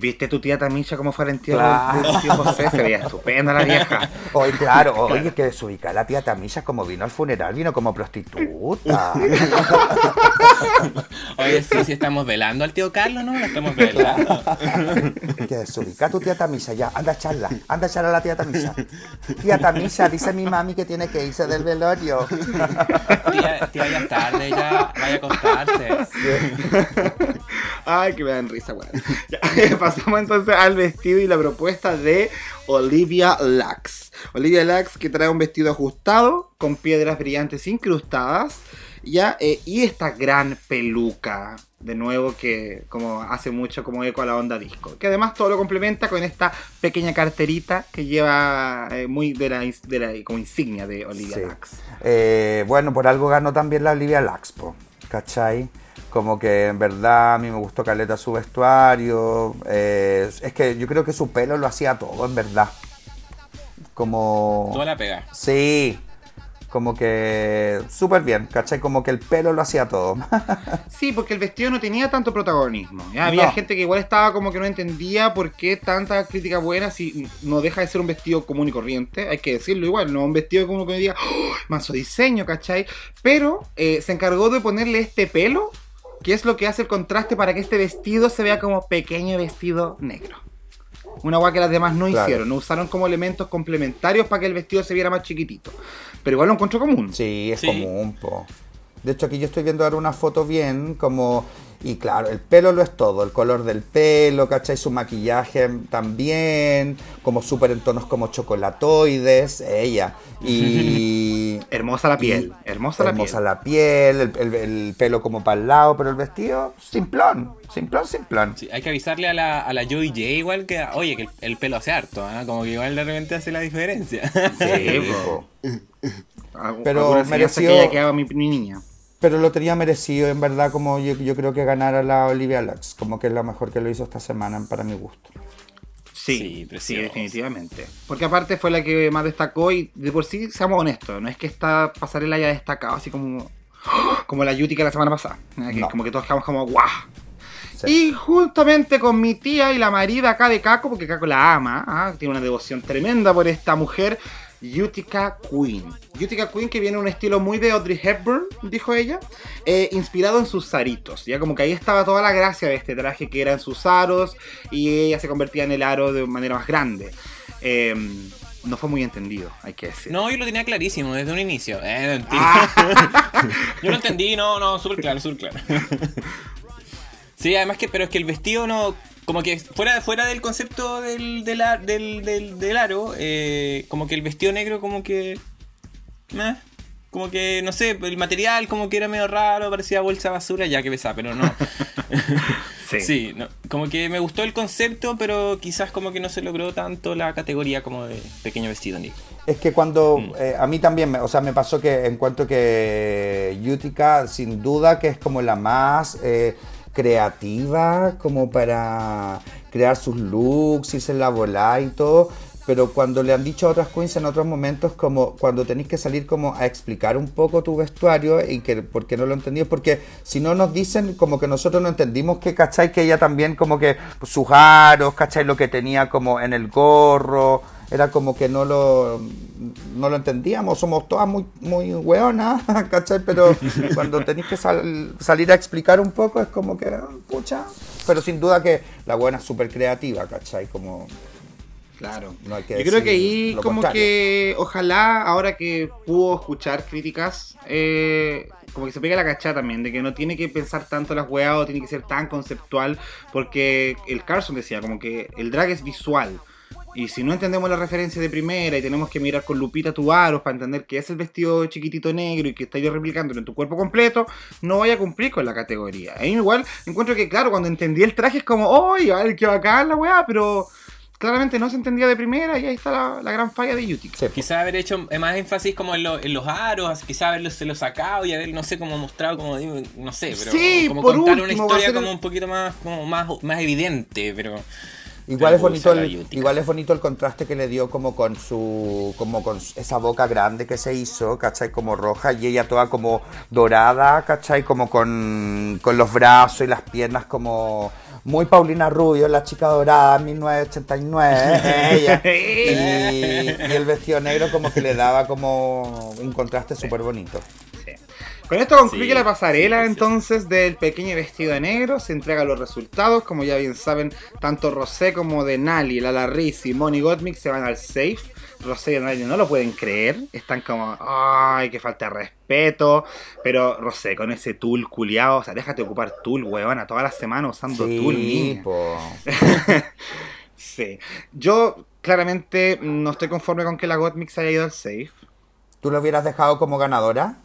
viste tu tía Tamisha como fue el entierro Claro. del tío José, se veía estupenda la vieja. Oye, claro, oye, que desubicar la tía Tamilla como vino al funeral, vino como prostituta. Oye, sí, sí estamos velando al tío Carlos, ¿no? Lo estamos velando. Que desubica tu tía Tamilla, ya, anda a echarla, anda a echar a la tía Tamilla. Tía Tamilla, dice mi mami que tiene que irse del velorio. Tía, tía, ya es tarde, ya vaya a acostarse. Ay, que me dan risa, weón. Pasamos entonces al vestido y la propuesta de Olivia Lux. Olivia Lux que trae un vestido ajustado con piedras brillantes incrustadas. Ya, eh, y esta gran peluca, de nuevo, que como hace mucho como eco a la onda disco. Que además todo lo complementa con esta pequeña carterita que lleva eh, muy de la, ins- de la- como insignia de Olivia Sí. Lux. Eh, bueno, por algo ganó también la Olivia Laxpo, ¿cachai? Como que en verdad a mí me gustó Caleta su vestuario. eh, es que yo creo que su pelo lo hacía todo, en verdad. Como... Toda la pega. Sí, como que súper bien, ¿cachai? Como que el pelo lo hacía todo. Sí, porque el vestido no tenía tanto protagonismo. ¿ya? Había No. gente que igual estaba como que no entendía por qué tanta crítica buena si no deja de ser un vestido común y corriente. Hay que decirlo igual, no un vestido como que diga, ¡Oh! manso diseño, ¿cachai? Pero eh, se encargó de ponerle este pelo, que es lo que hace el contraste para que este vestido se vea como pequeño vestido negro. Una guay que las demás no Claro. hicieron, no usaron como elementos complementarios para que el vestido se viera más chiquitito. Pero igual lo encuentro común. Sí, es Sí. común, po. De hecho, aquí yo estoy viendo ahora una foto bien, como... Y claro, el pelo lo es todo, el color del pelo, ¿cachai? Su maquillaje también, como súper en tonos como chocolatoides, ella. Y... Hermosa la piel, y- hermosa la piel. hermosa la piel, el, el- el pelo como para el lado, pero el vestido simplón, simplón, simplón. Sí, hay que avisarle a la, a la Joy J igual que, oye, que el, el pelo hace harto, ¿ah? Como que igual de repente hace la diferencia. Sí, Pero mereció- que ella que haga mi, mi niña. Pero lo tenía merecido, en verdad, como yo, yo creo que ganar a la Olivia Lux, como que es la mejor que lo hizo esta semana para mi gusto. Sí, Sí, sí, definitivamente. Porque aparte fue la que más destacó y de por sí, seamos honestos, no es que esta pasarela haya destacado así como como la Yutica la semana pasada. Que No. Como que todos quedamos como guau. Sí. Y juntamente con mi tía y la marida acá de Caco, porque Caco la ama, ¿ah? tiene una devoción tremenda por esta mujer, Utica Queen. Utica Queen que viene en un estilo muy de Audrey Hepburn, dijo ella, eh, inspirado en sus zaritos. Ya como que ahí estaba toda la gracia de este traje que eran sus aros y ella se convertía en el aro de manera más grande. Eh, no fue muy entendido, hay que decir. No, yo lo tenía clarísimo desde un inicio. Eh. Ah. yo lo entendí, no, no, súper claro, súper claro. sí, además que, pero es que el vestido no. Como que fuera, fuera del concepto del, del, del, del- del aro, eh, como que el vestido negro, como que. como que, no sé, el material como que era medio raro, parecía bolsa de basura, ya que pesaba, pero no. Sí. Sí, no, como que me gustó el concepto, pero quizás como que no se logró tanto la categoría como de pequeño vestido negro. Es que cuando, Mm. eh, a mí también, me- o sea, me pasó que encuentro que Utica, sin duda, que es como la más eh, creativa, como para crear sus looks, irse en la bola y todo. Pero cuando le han dicho a otras queens en otros momentos, como cuando tenéis que salir como a explicar un poco tu vestuario y que por qué no lo entendí, porque si no nos dicen como que nosotros no entendimos que, ¿cachai? Que ella también como que sus aros, ¿cachai? Lo que tenía como en el gorro, era como que no lo, no lo entendíamos, somos todas muy, muy weonas, ¿cachai? Pero cuando tenéis que sal- salir a explicar un poco es como que, pucha, pero sin duda que la buena es súper creativa, ¿cachai? Como... Claro. No hay que Yo creo que ahí como contrario. que ojalá ahora que pudo escuchar críticas, eh, como que se pega la cachada también, de que no tiene que pensar tanto las weas o tiene que ser tan conceptual, porque el Carson decía como que el drag es visual. Y si no entendemos la referencia de primera y tenemos que mirar con lupita tu aros para entender que es el vestido chiquitito negro y que está yo replicándolo en tu cuerpo completo, no vaya a cumplir con la categoría. Ahí igual encuentro que, claro, cuando entendí el traje es como, ¡oye, ay, qué bacán la weá! Pero claramente no se entendía de primera y ahí está la, la gran falla de Utica. Sí. Quizá haber hecho más énfasis como en, lo- en los aros, quizá haberlo se lo sacado y haber, no sé, como mostrado, como digo, no sé, pero Sí, como por contar una historia como el- un poquito más, como más, más evidente, pero Igual es, bonito el, igual es bonito el contraste que le dio como con su como con esa boca grande que se hizo, ¿cachai? Como roja y ella toda como dorada, ¿cachai? Como con, con los brazos y las piernas como muy Paulina Rubio, la chica dorada, 1989, ¿eh? ella. Y, y el vestido negro como que le daba como un contraste súper bonito. Sí. Con esto concluye Sí, la pasarela sí, entonces del pequeño vestido de negro. Se entregan los resultados. Como ya bien saben, tanto Rosé como Denali, Lala Riz y Moni Gottmik se van al safe. Rosé y Denali no lo pueden creer. Están como, ay, que falta de respeto. Pero Rosé, con ese tool culiado, o sea, déjate ocupar tool, huevona, toda la semana usando tool, niña. po. Sí. Yo claramente no estoy conforme con que la Gottmik se haya ido al safe. ¿Tú lo hubieras dejado como ganadora?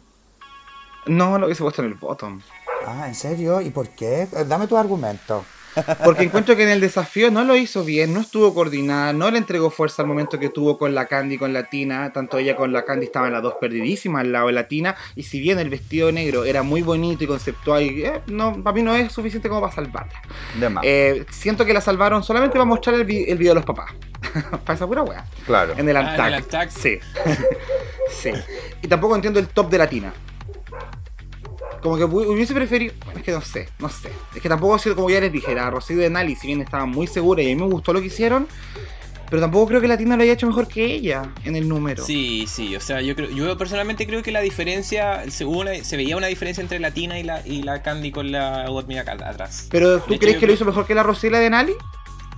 No lo hubiese puesto en el bottom. Ah, ¿en serio? ¿Y por qué? Dame tu argumento. Porque encuentro que en el desafío no lo hizo bien, no estuvo coordinada, no le entregó fuerza al momento que tuvo con la Candy y con la Tina. Tanto ella con la Candy estaban las dos perdidísimas al lado de la Tina. Y si bien el vestido negro era muy bonito y conceptual, eh, no, para mí no es suficiente como para salvarla. De más. Eh, siento que la salvaron solamente para mostrar el, vi- el video de los papás. para esa pura wea. claro. En el Ah, en Antac. el Antac. Sí. sí. Y tampoco entiendo el top de la Tina. Como que hu- hubiese preferido. Bueno, es que no sé, no sé. Es que tampoco ha sido como ya les dije, la Rocío de Nali, si bien estaba muy segura y a mí me gustó lo que hicieron, pero tampoco creo que la Tina lo haya hecho mejor que ella en el número. Sí, sí, o sea, yo creo, yo personalmente creo que la diferencia, se, hubo una- se veía una diferencia entre la Tina y la, y la Candy con la Gottmik acá atrás. Pero ¿tú De crees que lo creo- hizo mejor que la Rocío y la de Nali?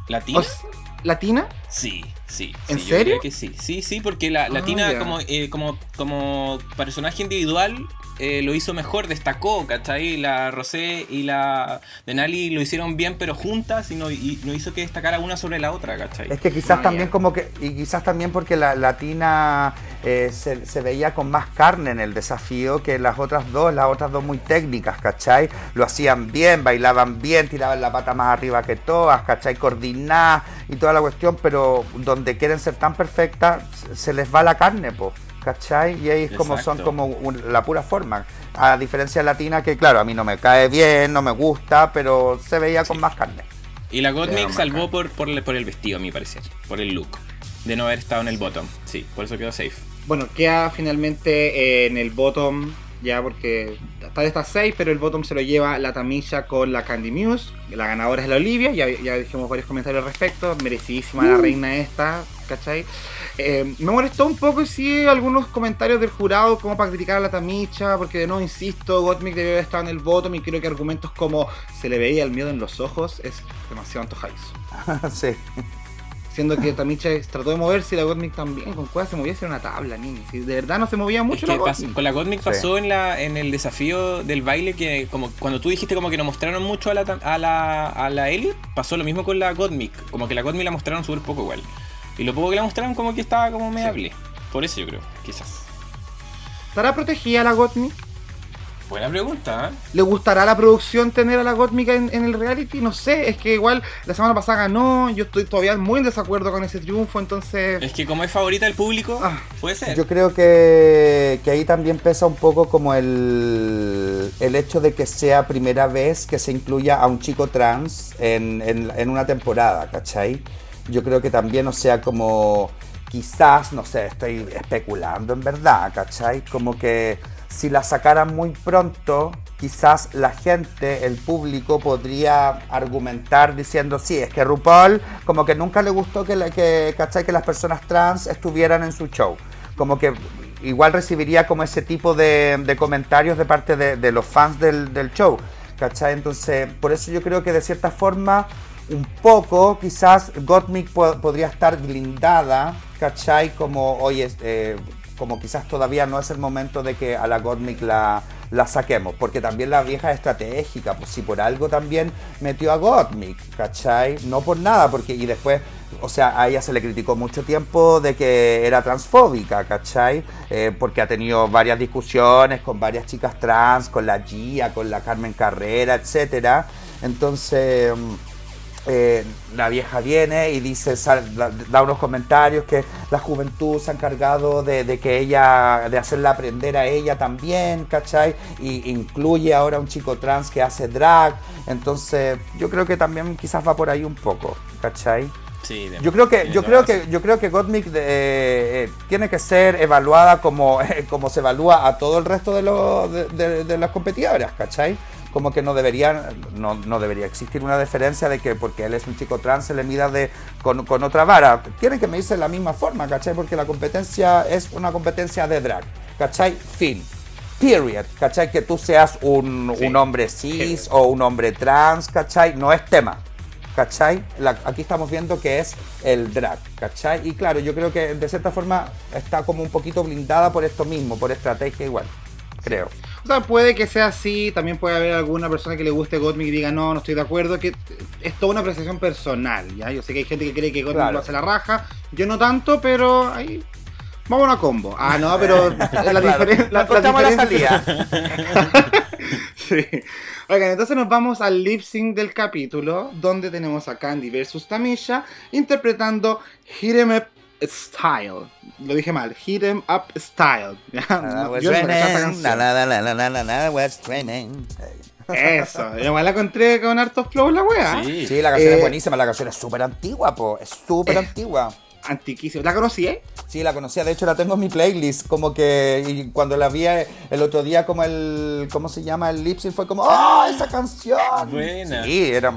¿La Tina? O s- ¿La Tina? Sí, sí. ¿En sí, yo serio? diría que sí, sí, sí, porque la, la Ah, Tina ya. como, eh, como, como personaje individual eh, lo hizo mejor, destacó, ¿cachai? La Rosé y la Denali lo hicieron bien, pero juntas y no, y no hizo que destacara una sobre la otra, ¿cachai? Es que quizás Ah, también ya. como que, y quizás también porque la latina eh, se, se veía con más carne en el desafío que las otras dos, las otras dos muy técnicas, ¿cachai? Lo hacían bien, bailaban bien, tiraban la pata más arriba que todas, ¿cachai? Coordinadas y toda la cuestión, pero donde quieren ser tan perfectas, se- se les va la carne, po. ¿Cachai? Y ahí es como son Exacto. como un- la pura forma. A diferencia de Latina, que claro, a mí no me cae bien, no me gusta, pero se veía con más carne. Y la Gottmik salvó por, por, el- por el vestido, a mi parecer, por el look. De no haber estado en el bottom, sí, por eso quedó safe. Bueno, queda finalmente eh, en el bottom, ya porque está de estas 6, pero el bottom se lo lleva la Tamisha con la Candy Muse. La ganadora es la Olivia, ya, ya dijimos varios comentarios al respecto. Merecidísima la reina esta, ¿cachai? Eh, me molestó un poco, sí, algunos comentarios del jurado como para criticar a la Tamisha, porque de nuevo insisto, Gottmik debe haber estado en el bottom y creo que argumentos como se le veía el miedo en los ojos es demasiado antojadizo. sí. Siendo que Tamisha trató de moverse y la Gottmik también, con cuál se movía hacia una tabla, niña. Si de verdad no se movía Es mucho que la pas- Gottmik. con la Gottmik Sí. pasó en, la, en el desafío del baile que como cuando tú dijiste como que no mostraron mucho a la, a la, a la Elliot, pasó lo mismo con la Gottmik. Como que la Gottmik la mostraron súper poco igual. Y lo poco que la mostraron como que estaba como mediable. Por eso yo creo, quizás. ¿Estará protegida la Gottmik? Buena pregunta, ¿eh? ¿Le gustará a la producción tener a la en, en el reality? No sé, es que igual la semana pasada ganó, yo estoy todavía muy en desacuerdo con ese triunfo, entonces... Es que como es favorita del público, Ah. puede ser. Yo creo que, que ahí también pesa un poco como el, el hecho de que sea primera vez que se incluya a un chico trans en, en- en una temporada, ¿cachai? Yo creo que también, o sea, como quizás, no sé, estoy especulando en verdad, ¿cachai? Como que si la sacaran muy pronto, quizás la gente, el público, podría argumentar diciendo, sí, es que RuPaul como que nunca le gustó que, que, las personas trans estuvieran en su show. Como que igual recibiría como ese tipo de, comentarios de parte de, de los fans del, del show. ¿Cachai? Entonces, por eso yo creo que de cierta forma, un poco, quizás Gottmik po- podría estar blindada, ¿cachai? Como, oye, eh, como quizás todavía no es el momento de que a la Gottmik la, la saquemos, porque también la vieja es estratégica, pues si por algo también metió a Gottmik, ¿cachai? No por nada, porque y después, o sea, a ella se le criticó mucho tiempo de que era transfóbica, ¿cachai? Eh, porque ha tenido varias discusiones con varias chicas trans, con la Gia, con la Carmen Carrera, etcétera. Entonces... eh, la vieja viene y dice, da unos comentarios que la juventud se ha encargado de, que ella, de hacerla aprender a ella también, ¿cachai? Y incluye ahora un chico trans que hace drag. Entonces, yo creo que también quizás va por ahí un poco, ¿cachai? Sí, yo creo que yo creo que yo creo que Gottmik eh, tiene que ser evaluada como, como se evalúa a todo el resto de, los, de las competidoras, ¿cachai? Como que no debería, no, no, debería existir una diferencia de que porque él es un chico trans se le mida de, con, otra vara. Quieren que me dice de la misma forma, ¿cachai? Porque la competencia es una competencia de drag, ¿cachai? Fin. Period, ¿cachai? Que tú seas un, un hombre cis o un hombre trans, ¿cachai? No es tema. ¿cachai? aquí estamos viendo que es el drag, ¿cachai? Y claro, yo creo que de cierta forma está como un poquito blindada por esto mismo, por estrategia igual, creo. O sea, puede que sea así, también puede haber alguna persona que le guste Gottmik y diga no, no estoy de acuerdo, que es toda una apreciación personal, ¿ya? Yo sé que hay gente que cree que Gottmik lo hace la raja, yo no tanto, pero ahí vamos a combo. Ah, no, pero la, diferencia... la, la, salida. sí. Oigan, entonces nos vamos al lip sync del capítulo, donde tenemos a Candy versus Tamisha interpretando Hit 'em Up Style. Lo dije mal, Hit 'em Up Style. Eso, igual la encontré con hartos flow la wea. Sí, sí la canción es eh, buenísima, la canción es súper antigua, po. Es súper antigua. Antiquísima. ¿La conocí, eh? Sí, la conocía. De hecho, la tengo en mi playlist. Como que y cuando la vi el otro día, como el. ¿Cómo se llama? El lip fue como. ¡Oh, esa canción! Buena. Sí, era.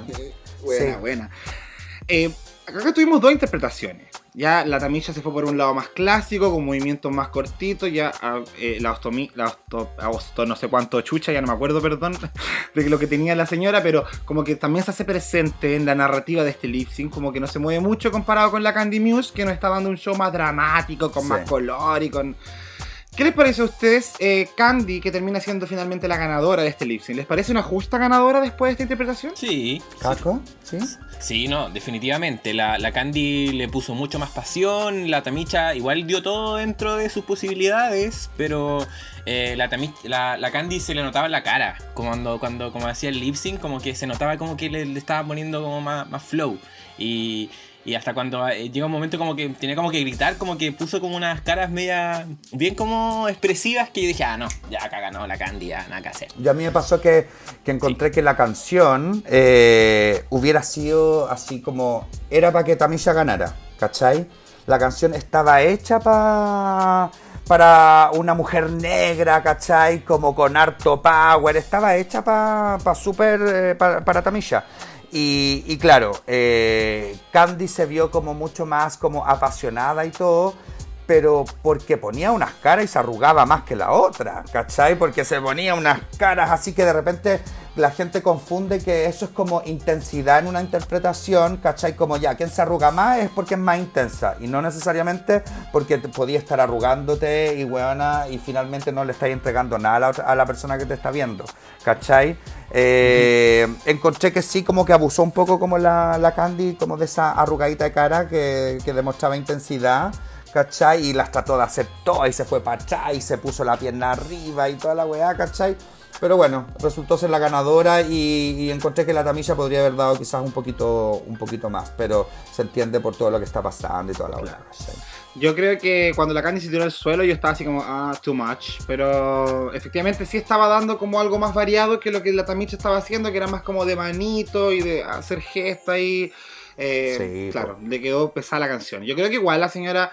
Buena, buena. Eh, acá tuvimos dos interpretaciones. Ya la tamilla se fue por un lado más clásico, con movimientos más cortitos. Ya ah, eh, la ostomí, la osto, no sé cuánto chucha, ya no me acuerdo, perdón, de lo que tenía la señora, pero como que también se hace presente en la narrativa de este lip sync, como que no se mueve mucho comparado con la Candy Muse, que nos está dando un show más dramático, con más color y con. ¿Qué les parece a ustedes eh, Candy, que termina siendo finalmente la ganadora de este lip sync? ¿Les parece una justa ganadora después de esta interpretación? Sí. ¿Caco? ¿Sí? Sí, no, definitivamente. La, Candy le puso mucho más pasión, la Tamicha igual dio todo dentro de sus posibilidades, pero eh, la, la, Candy se le notaba en la cara, como cuando, cuando como hacía el lip sync, como que se notaba como que le, le estaba poniendo como más, más flow. Y, y hasta cuando eh, llega un momento como que tenía como que gritar, como que puso como unas caras media bien como expresivas que yo dije, ah, no, ya acá ganó la Candy, nada que hacer. Y a mí me pasó que, que encontré que la canción eh, hubiera sido así como, era para que Tamisha ganara, ¿cachai? La canción estaba hecha para para una mujer negra, ¿cachai? Como con harto power, estaba hecha para pa super, eh, para Tamisha. Y, claro, eh, Candy se vio como mucho más como apasionada y todo, pero porque ponía unas caras y se arrugaba más que la otra, ¿cachai? Porque se ponía unas caras así que de repente la gente confunde que eso es como intensidad en una interpretación, ¿cachai? Como ya, quien se arruga más es porque es más intensa y no necesariamente porque podía estar arrugándote y weona y finalmente no le estáis entregando nada a la, persona que te está viendo, ¿cachai? Eh, encontré que sí, como que abusó un poco como la, Candy, como de esa arrugadita de cara que, que demostraba intensidad. ¿cachai? Y las trató de todo y se fue para atrás y se puso la pierna arriba y toda la weá, ¿cachai? Pero bueno, resultó ser la ganadora y, encontré que la Tamilla podría haber dado quizás un poquito, un poquito más, pero se entiende por todo lo que está pasando y toda la weá, Yo creo que cuando la Candy se tiró al suelo yo estaba así como, ah, too much. Pero efectivamente sí estaba dando como algo más variado que lo que la Tamicha estaba haciendo, que era más como de manito y de hacer gesta y... Eh, claro, le quedó pesada la canción. Yo creo que igual la señora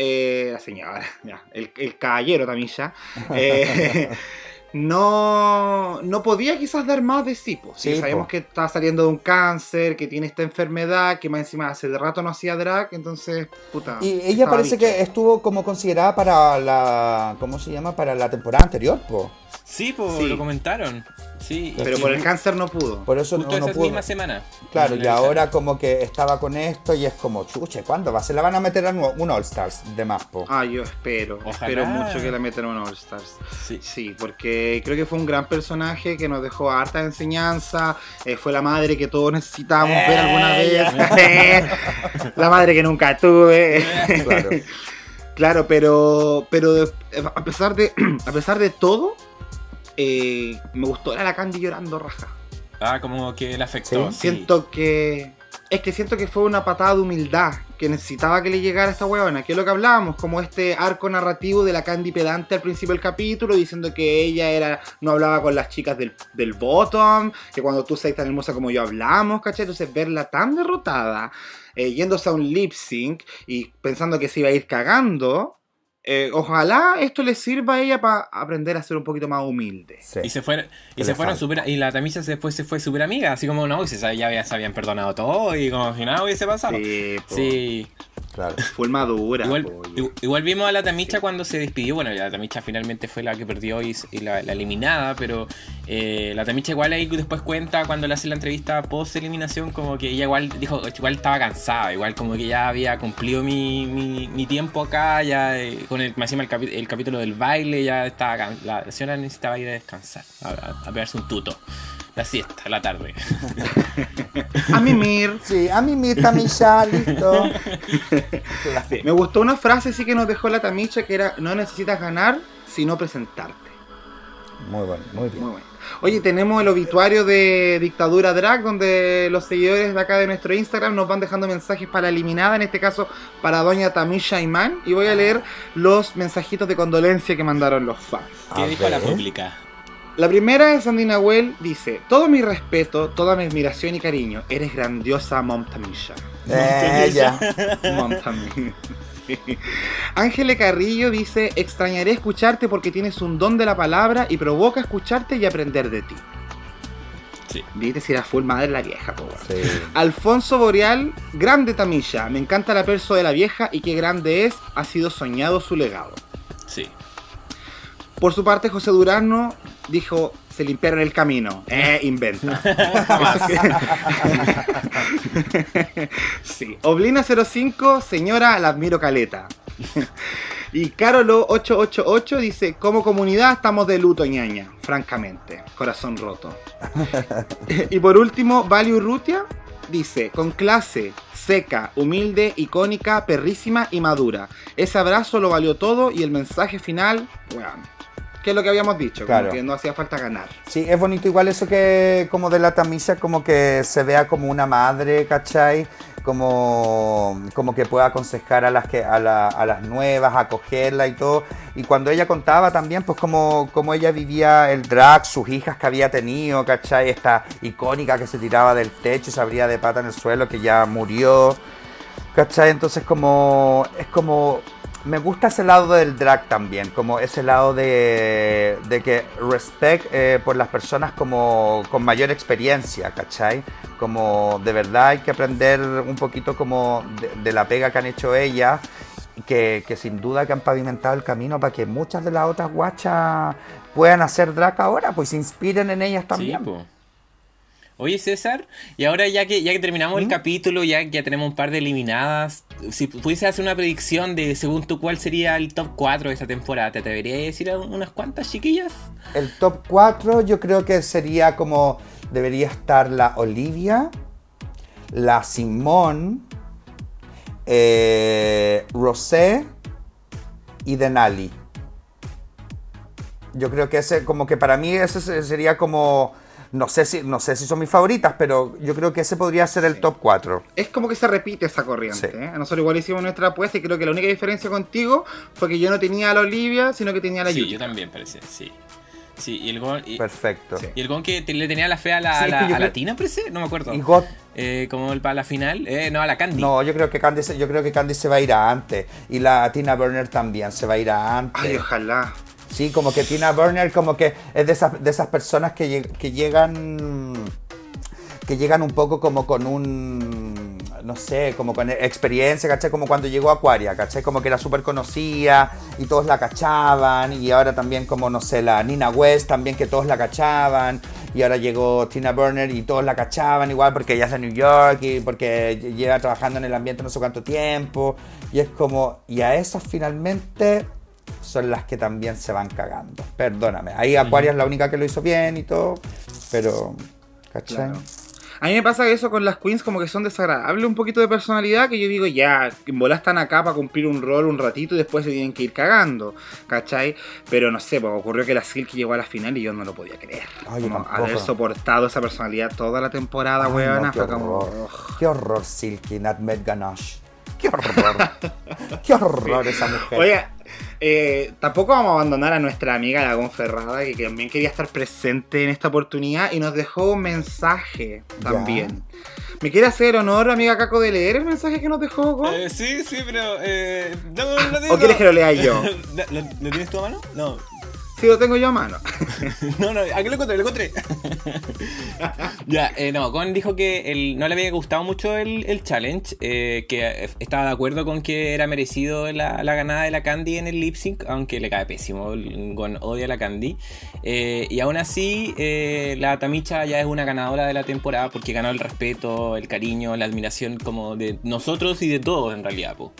eh, la señora, ya, el, el, caballero Tamilla, eh, no, no podía quizás dar más de sí. Pues. sabemos que está saliendo de un cáncer, que tiene esta enfermedad, que más encima hace de rato no hacía drag, entonces, puta. Y ella parece que estuvo como considerada para la, ¿cómo se llama? Para la temporada anterior, pues. Sí, pues lo comentaron. Sí, pero por el cáncer no pudo. Por eso no, esa pudo. misma semana. Claro, y ahora como que estaba con esto y es como, chuche, ¿cuándo va? Se la van a meter a un All Stars de Maspo. Ah, yo espero. Espero mucho que la metan a un All Stars. Sí. sí, porque creo que fue un gran personaje que nos dejó harta enseñanza. Eh, fue la madre que todos necesitábamos ver alguna vez. la madre que nunca tuve. claro. claro, pero, pero a pesar de, a pesar de todo eh, me gustó era la Candy llorando raja. Ah, como que le afectó. Siento que es que siento que fue una patada de humildad que necesitaba que le llegara a esta huevona, que es lo que hablábamos, como este arco narrativo de la Candy pedante al principio del capítulo, diciendo que ella era no hablaba con las chicas del, del bottom, que cuando tú seas tan hermosa como yo hablamos, ¿cachai? Entonces verla tan derrotada, eh, yéndose a un lip sync y pensando que se iba a ir cagando, eh, ojalá esto le sirva a ella para aprender a ser un poquito más humilde. Y se fueron, y se fueron super, y la Tamisha después se fue súper amiga, así como no, y se, ya se habían perdonado todo y como si nada hubiese pasado. Sí, sí. Claro. Fue madura. Igual, vimos a la Tamicha cuando se despidió. Bueno, la Tamicha finalmente fue la que perdió y, la, eliminada, pero eh, la Tamicha igual ahí después cuenta cuando le hace la entrevista post eliminación, como que ella igual dijo, igual estaba cansada, igual como que ya había cumplido mi, tiempo acá, ya eh, con el, encima el, el, capítulo del baile, ya estaba la señora necesitaba ir a descansar, a, a pegarse un tuto la siesta, la tarde. a mimir. Sí, a mimir, Tamisha, listo. Me gustó una frase sí que nos dejó la Tamisha que era, no necesitas ganar, sino presentarte. Muy bueno, muy bien. Muy bueno. Oye, tenemos el obituario de Dictadura Drag, donde los seguidores de acá de nuestro Instagram nos van dejando mensajes para la eliminada, en este caso para doña Tamisha Iman. Y voy a leer los mensajitos de condolencia que mandaron los fans. ¿Qué dijo la pública? La primera es Sandy Nahuel, dice, todo mi respeto, toda mi admiración y cariño, eres grandiosa Mom Tamisha. Ella. Mom Ángele Carrillo dice, extrañaré escucharte porque tienes un don de la palabra y provoca escucharte y aprender de ti. Sí. Viste si era full madre la vieja, po, Alfonso Boreal, grande Tamisha. Me encanta la perso de la vieja y qué grande es. Ha sido soñado su legado. Sí. Por su parte, José Durano dijo, se limpiaron el camino. Eh, inventa. sí. Oblina05, señora, la admiro caleta. y Carolo888 dice, como comunidad estamos de luto, ñaña. Francamente, corazón roto. y por último, Value Rutia dice, con clase, seca, humilde, icónica, perrísima y madura. Ese abrazo lo valió todo y el mensaje final, bueno que es lo que habíamos dicho, como que no hacía falta ganar. Sí, es bonito igual eso que como de la Tamisha, como que se vea como una madre, ¿cachai? Como, como que pueda aconsejar a las que a, las nuevas, acogerla y todo. Y cuando ella contaba también, pues como, como ella vivía el drag, sus hijas que había tenido, ¿cachai? Esta icónica que se tiraba del techo y se abría de pata en el suelo, que ya murió, ¿cachai? Entonces como es como me gusta ese lado del drag también, como ese lado de, de que respect eh, por las personas como con mayor experiencia, ¿cachai? Como de verdad hay que aprender un poquito como de, la pega que han hecho ellas, que, que, sin duda que han pavimentado el camino para que muchas de las otras guachas puedan hacer drag ahora, pues se inspiren en ellas también. Oye, César, y ahora ya que ya que terminamos el ¿Mm? capítulo, ya ya tenemos un par de eliminadas, si pudiese hacer una predicción de según tú cuál sería el top 4 de esta temporada, ¿te atreverías a decir unas cuantas chiquillas? El top 4 yo creo que sería como debería estar la Olivia, la Simón, eh, Rosé y Denali. Yo creo que ese como que para mí ese sería como no sé si, no sé si son mis favoritas, pero yo creo que ese podría ser el top 4. Es como que se repite esa corriente. ¿eh? Nosotros igual hicimos nuestra apuesta y creo que la única diferencia contigo fue que yo no tenía a la Olivia, sino que tenía a la Sí, yo también parece, sí. Sí, y el gon. Perfecto. Y el gon que le tenía la fe a la, a Tina, parece, no me acuerdo. Y eh, como para la final, eh, no, a la Candy. No, yo creo que Candy, yo creo que Candy se va a ir a antes. Y la Tina Burner también se va a ir a antes. Ay, ojalá. Sí, como que Tina Burner como que es de esas, de esas personas que, llegan que llegan un poco como con un, no sé, como con experiencia, ¿cachai? Como cuando llegó Aquaria, ¿cachai? Como que era súper conocida y todos la cachaban y ahora también como, no sé, la Nina West también que todos la cachaban y ahora llegó Tina Burner y todos la cachaban igual porque ella es de New York y porque lleva trabajando en el ambiente no sé cuánto tiempo y es como, y a esas finalmente son las que también se van cagando. Perdóname. Ahí Aquaria es la única que lo hizo bien y todo, pero. ¿Cachai? A mí me pasa eso con las queens, como que son desagradables un poquito de personalidad, que yo digo, ya, en bola están acá para cumplir un rol un ratito y después se tienen que ir cagando, ¿cachai? Pero no sé, pues ocurrió que la Silk llegó a la final y yo no lo podía creer. Ay, como haber soportado esa personalidad toda la temporada, Ay, no, qué como... horror. ugh. Qué horror, Silky, Nutmeg Ganache. Qué horror. Qué horror esa mujer. Oye, eh, tampoco vamos a abandonar a nuestra amiga la Gonferrada, que también quería estar presente en esta oportunidad y nos dejó un mensaje también. ¿Me quiere hacer honor, amiga Caco, de leer el mensaje que nos dejó Gon? Eh, sí, sí, pero. Eh, no, no tengo- ¿O quieres que lo lea yo? ¿Lo, lo tienes tú a mano? No. Sí, lo tengo yo a mano. No, no, aquí lo encontré, lo encontré. ya, eh, no, Gon dijo que el- no le había gustado mucho el, el challenge, eh, que eh, estaba de acuerdo con que era merecido la, la ganada de la Candy en el lip sync, aunque le cae pésimo, Gon odia a la Candy. Eh, y aún así, la Tamicha ya es una ganadora de la temporada porque ganó el respeto, el cariño, la admiración como de nosotros y de todos en realidad, po.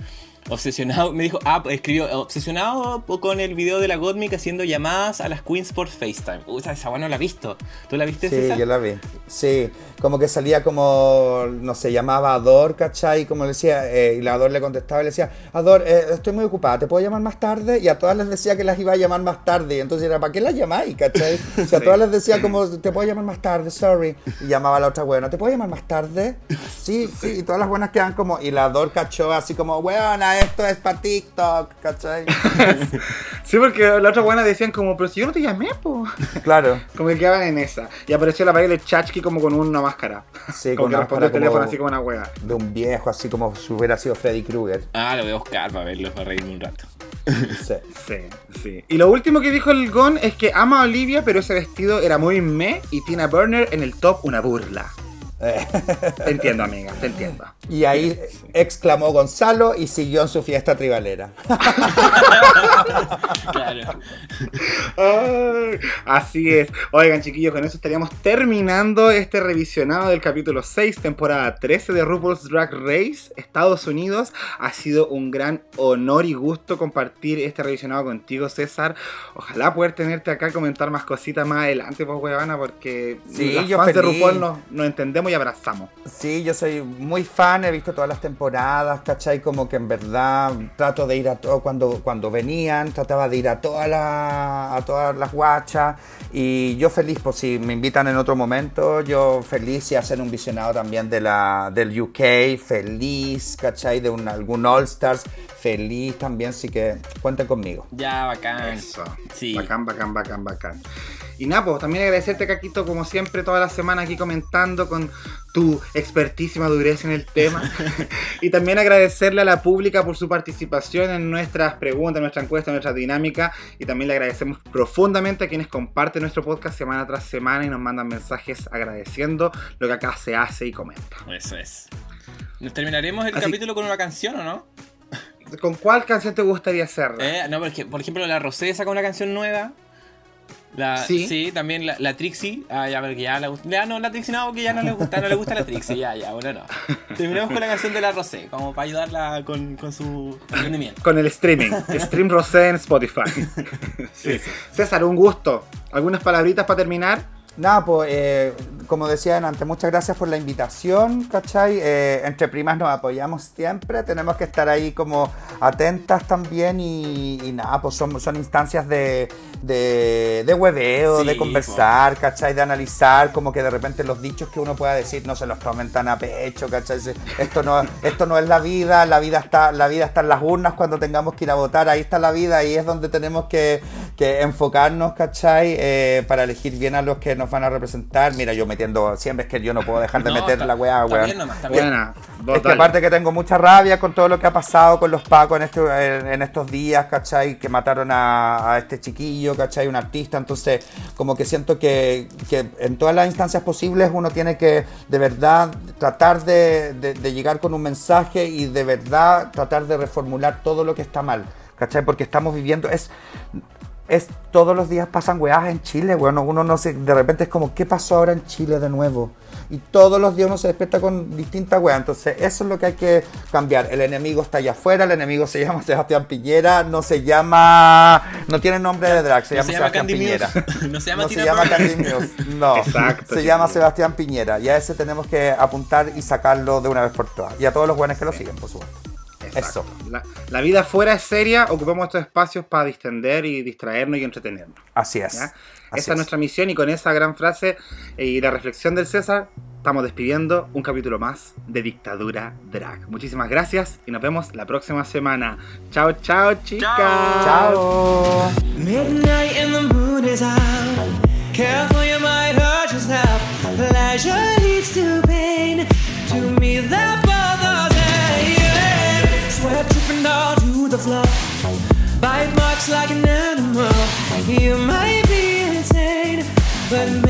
Obsesionado, me dijo, ah, escribió, obsesionado con el video de la Godmic haciendo llamadas a las queens por FaceTime. Uy, esa esa weá no la he visto. ¿Tú la viste, Sí, César? yo la vi. Sí, como que salía como, no sé, llamaba a Ador, ¿cachai? Como le decía, eh, y la Ador le contestaba y le decía, Ador, eh, estoy muy ocupada, ¿te puedo llamar más tarde? Y a todas les decía que las iba a llamar más tarde. Y entonces era, ¿para qué las llamáis, cachai? O sea, a todas les decía como, te puedo llamar más tarde, sorry. Y llamaba a la otra buena, ¿te puedo llamar más tarde? Sí, sí, y todas las buenas quedan como, y la Ador cachó así como, weona, esto es para TikTok, ¿cachai? Sí, porque la otra buena decían como, pero si yo no te llamé, po. Claro. Como que quedaban en esa. Y apareció la pared de Chachki como con una máscara. Sí, como con que una respondió el teléfono así como una wea. De un viejo, así como si hubiera sido Freddy Krueger. Ah, lo voy a buscar para verlo, para reírme un rato. Sí. Sí, sí. Y lo último que dijo el Gon es que ama a Olivia, pero ese vestido era muy me y Tina Burner en el top una burla. Eh. Te entiendo, amiga, te entiendo. Y ahí exclamó Gonzalo y siguió en su fiesta tribalera. Claro. Ay, así es. Oigan, chiquillos, con eso estaríamos terminando este revisionado del capítulo 6, temporada 13 de RuPaul's Drag Race, Estados Unidos. Ha sido un gran honor y gusto compartir este revisionado contigo, César. Ojalá poder tenerte acá, comentar más cositas más adelante, pues, huevana, porque Sí, yo fans de. RuPaul nos, nos entendemos y abrazamos. Sí, yo soy muy fan, he visto todas las temporadas, ¿cachai? Como que en verdad trato de ir a todo, cuando, cuando venían, trataba de ir a todas las, a todas las guachas. Y yo feliz, pues si me invitan en otro momento, yo feliz y hacer un visionado también de la, del UK, feliz, ¿cachai? De un, algún All Stars, feliz también, así que cuenten conmigo. Ya, bacán. Eso. Sí. Bacán, bacán, bacán, bacán. Y nada, pues también agradecerte, Caquito, como siempre, toda la semana aquí comentando con tu expertísima dureza en el tema. y también agradecerle a la pública por su participación en nuestras preguntas, nuestra encuesta, en nuestra dinámica. Y también le agradecemos profundamente a quienes comparten nuestro podcast semana tras semana y nos mandan mensajes agradeciendo lo que acá se hace y comenta. Eso es. ¿Nos terminaremos el Así- capítulo con una canción o no? ¿Con cuál canción te gustaría hacerla? Eh, no, porque, por ejemplo, la Rosé saca una canción nueva. La, Sí. sí. también la, la Trixie. Ah, ya, porque ya le gusta. Ya no, la Trixie no, porque ya no le gusta, no le gusta la Trixie. Ya, ya, bueno, no. Terminemos con la canción de la Rosé, como para ayudarla con, con su emprendimiento. Con el streaming. Stream Rosé en Spotify. Sí. César, un gusto. ¿Algunas palabritas para terminar? Nada, pues, eh, como decía antes, muchas gracias por la invitación, ¿cachai? Eh, entre primas nos apoyamos siempre, tenemos que estar ahí como atentas también y, y nada, pues son, son instancias de, de, de hueveo, Sí, de conversar, ¿cachai? De analizar, como que de repente los dichos que uno pueda decir no se los tomen tan a pecho, ¿cachai? Esto no, esto no es la vida, la vida, está, la vida está en las urnas cuando tengamos que ir a votar, ahí está la vida, ahí es donde tenemos que, que enfocarnos, ¿cachai? Eh, para elegir bien a los que nos van a representar. Mira, yo metiendo, siempre es que yo no puedo dejar de No, meter está- la weá, está weón. bien nomás, está bien. Buena. Es que aparte que tengo mucha rabia con todo lo que ha pasado con los pacos en, este- en- en estos días, ¿cachai? Que mataron a, a este chiquillo, ¿cachai? Un artista. Entonces, como que siento que, que en todas las instancias posibles uno tiene que de verdad tratar de, de- de llegar con un mensaje y de verdad tratar de reformular todo lo que está mal, ¿cachai? Porque estamos viviendo, es es todos los días pasan weas en Chile, weón. Uno no sé, de repente es como, ¿qué pasó ahora en Chile de nuevo? y todos los días uno se despierta con distintas weas. Entonces, eso es lo que hay que cambiar. El enemigo está allá afuera, el enemigo se llama Sebastián Piñera, no se llama. No tiene nombre de drag, se llama, Sebastián Piñera. no se llama, no se llama Candy Muse, no. Exacto, se sí. llama Sebastián Piñera. Y a ese tenemos que apuntar y sacarlo de una vez por todas. Y a todos los buenos que lo siguen, por supuesto. Exacto. Eso. La, la vida fuera es seria, ocupamos estos espacios para distender y distraernos y entretenernos. Así es. ¿ya? Así Esa es nuestra misión y con esa gran frase eh, y la reflexión del César estamos despidiendo un capítulo más de Dictadura Drag. Muchísimas gracias y nos vemos la próxima semana. Chao, chao, chicas. Chao. Midnight and the moon is out. Careful, you might hurt yourself. Pleasure leads to pain. To me, that Bite marks like an animal. You might be insane, but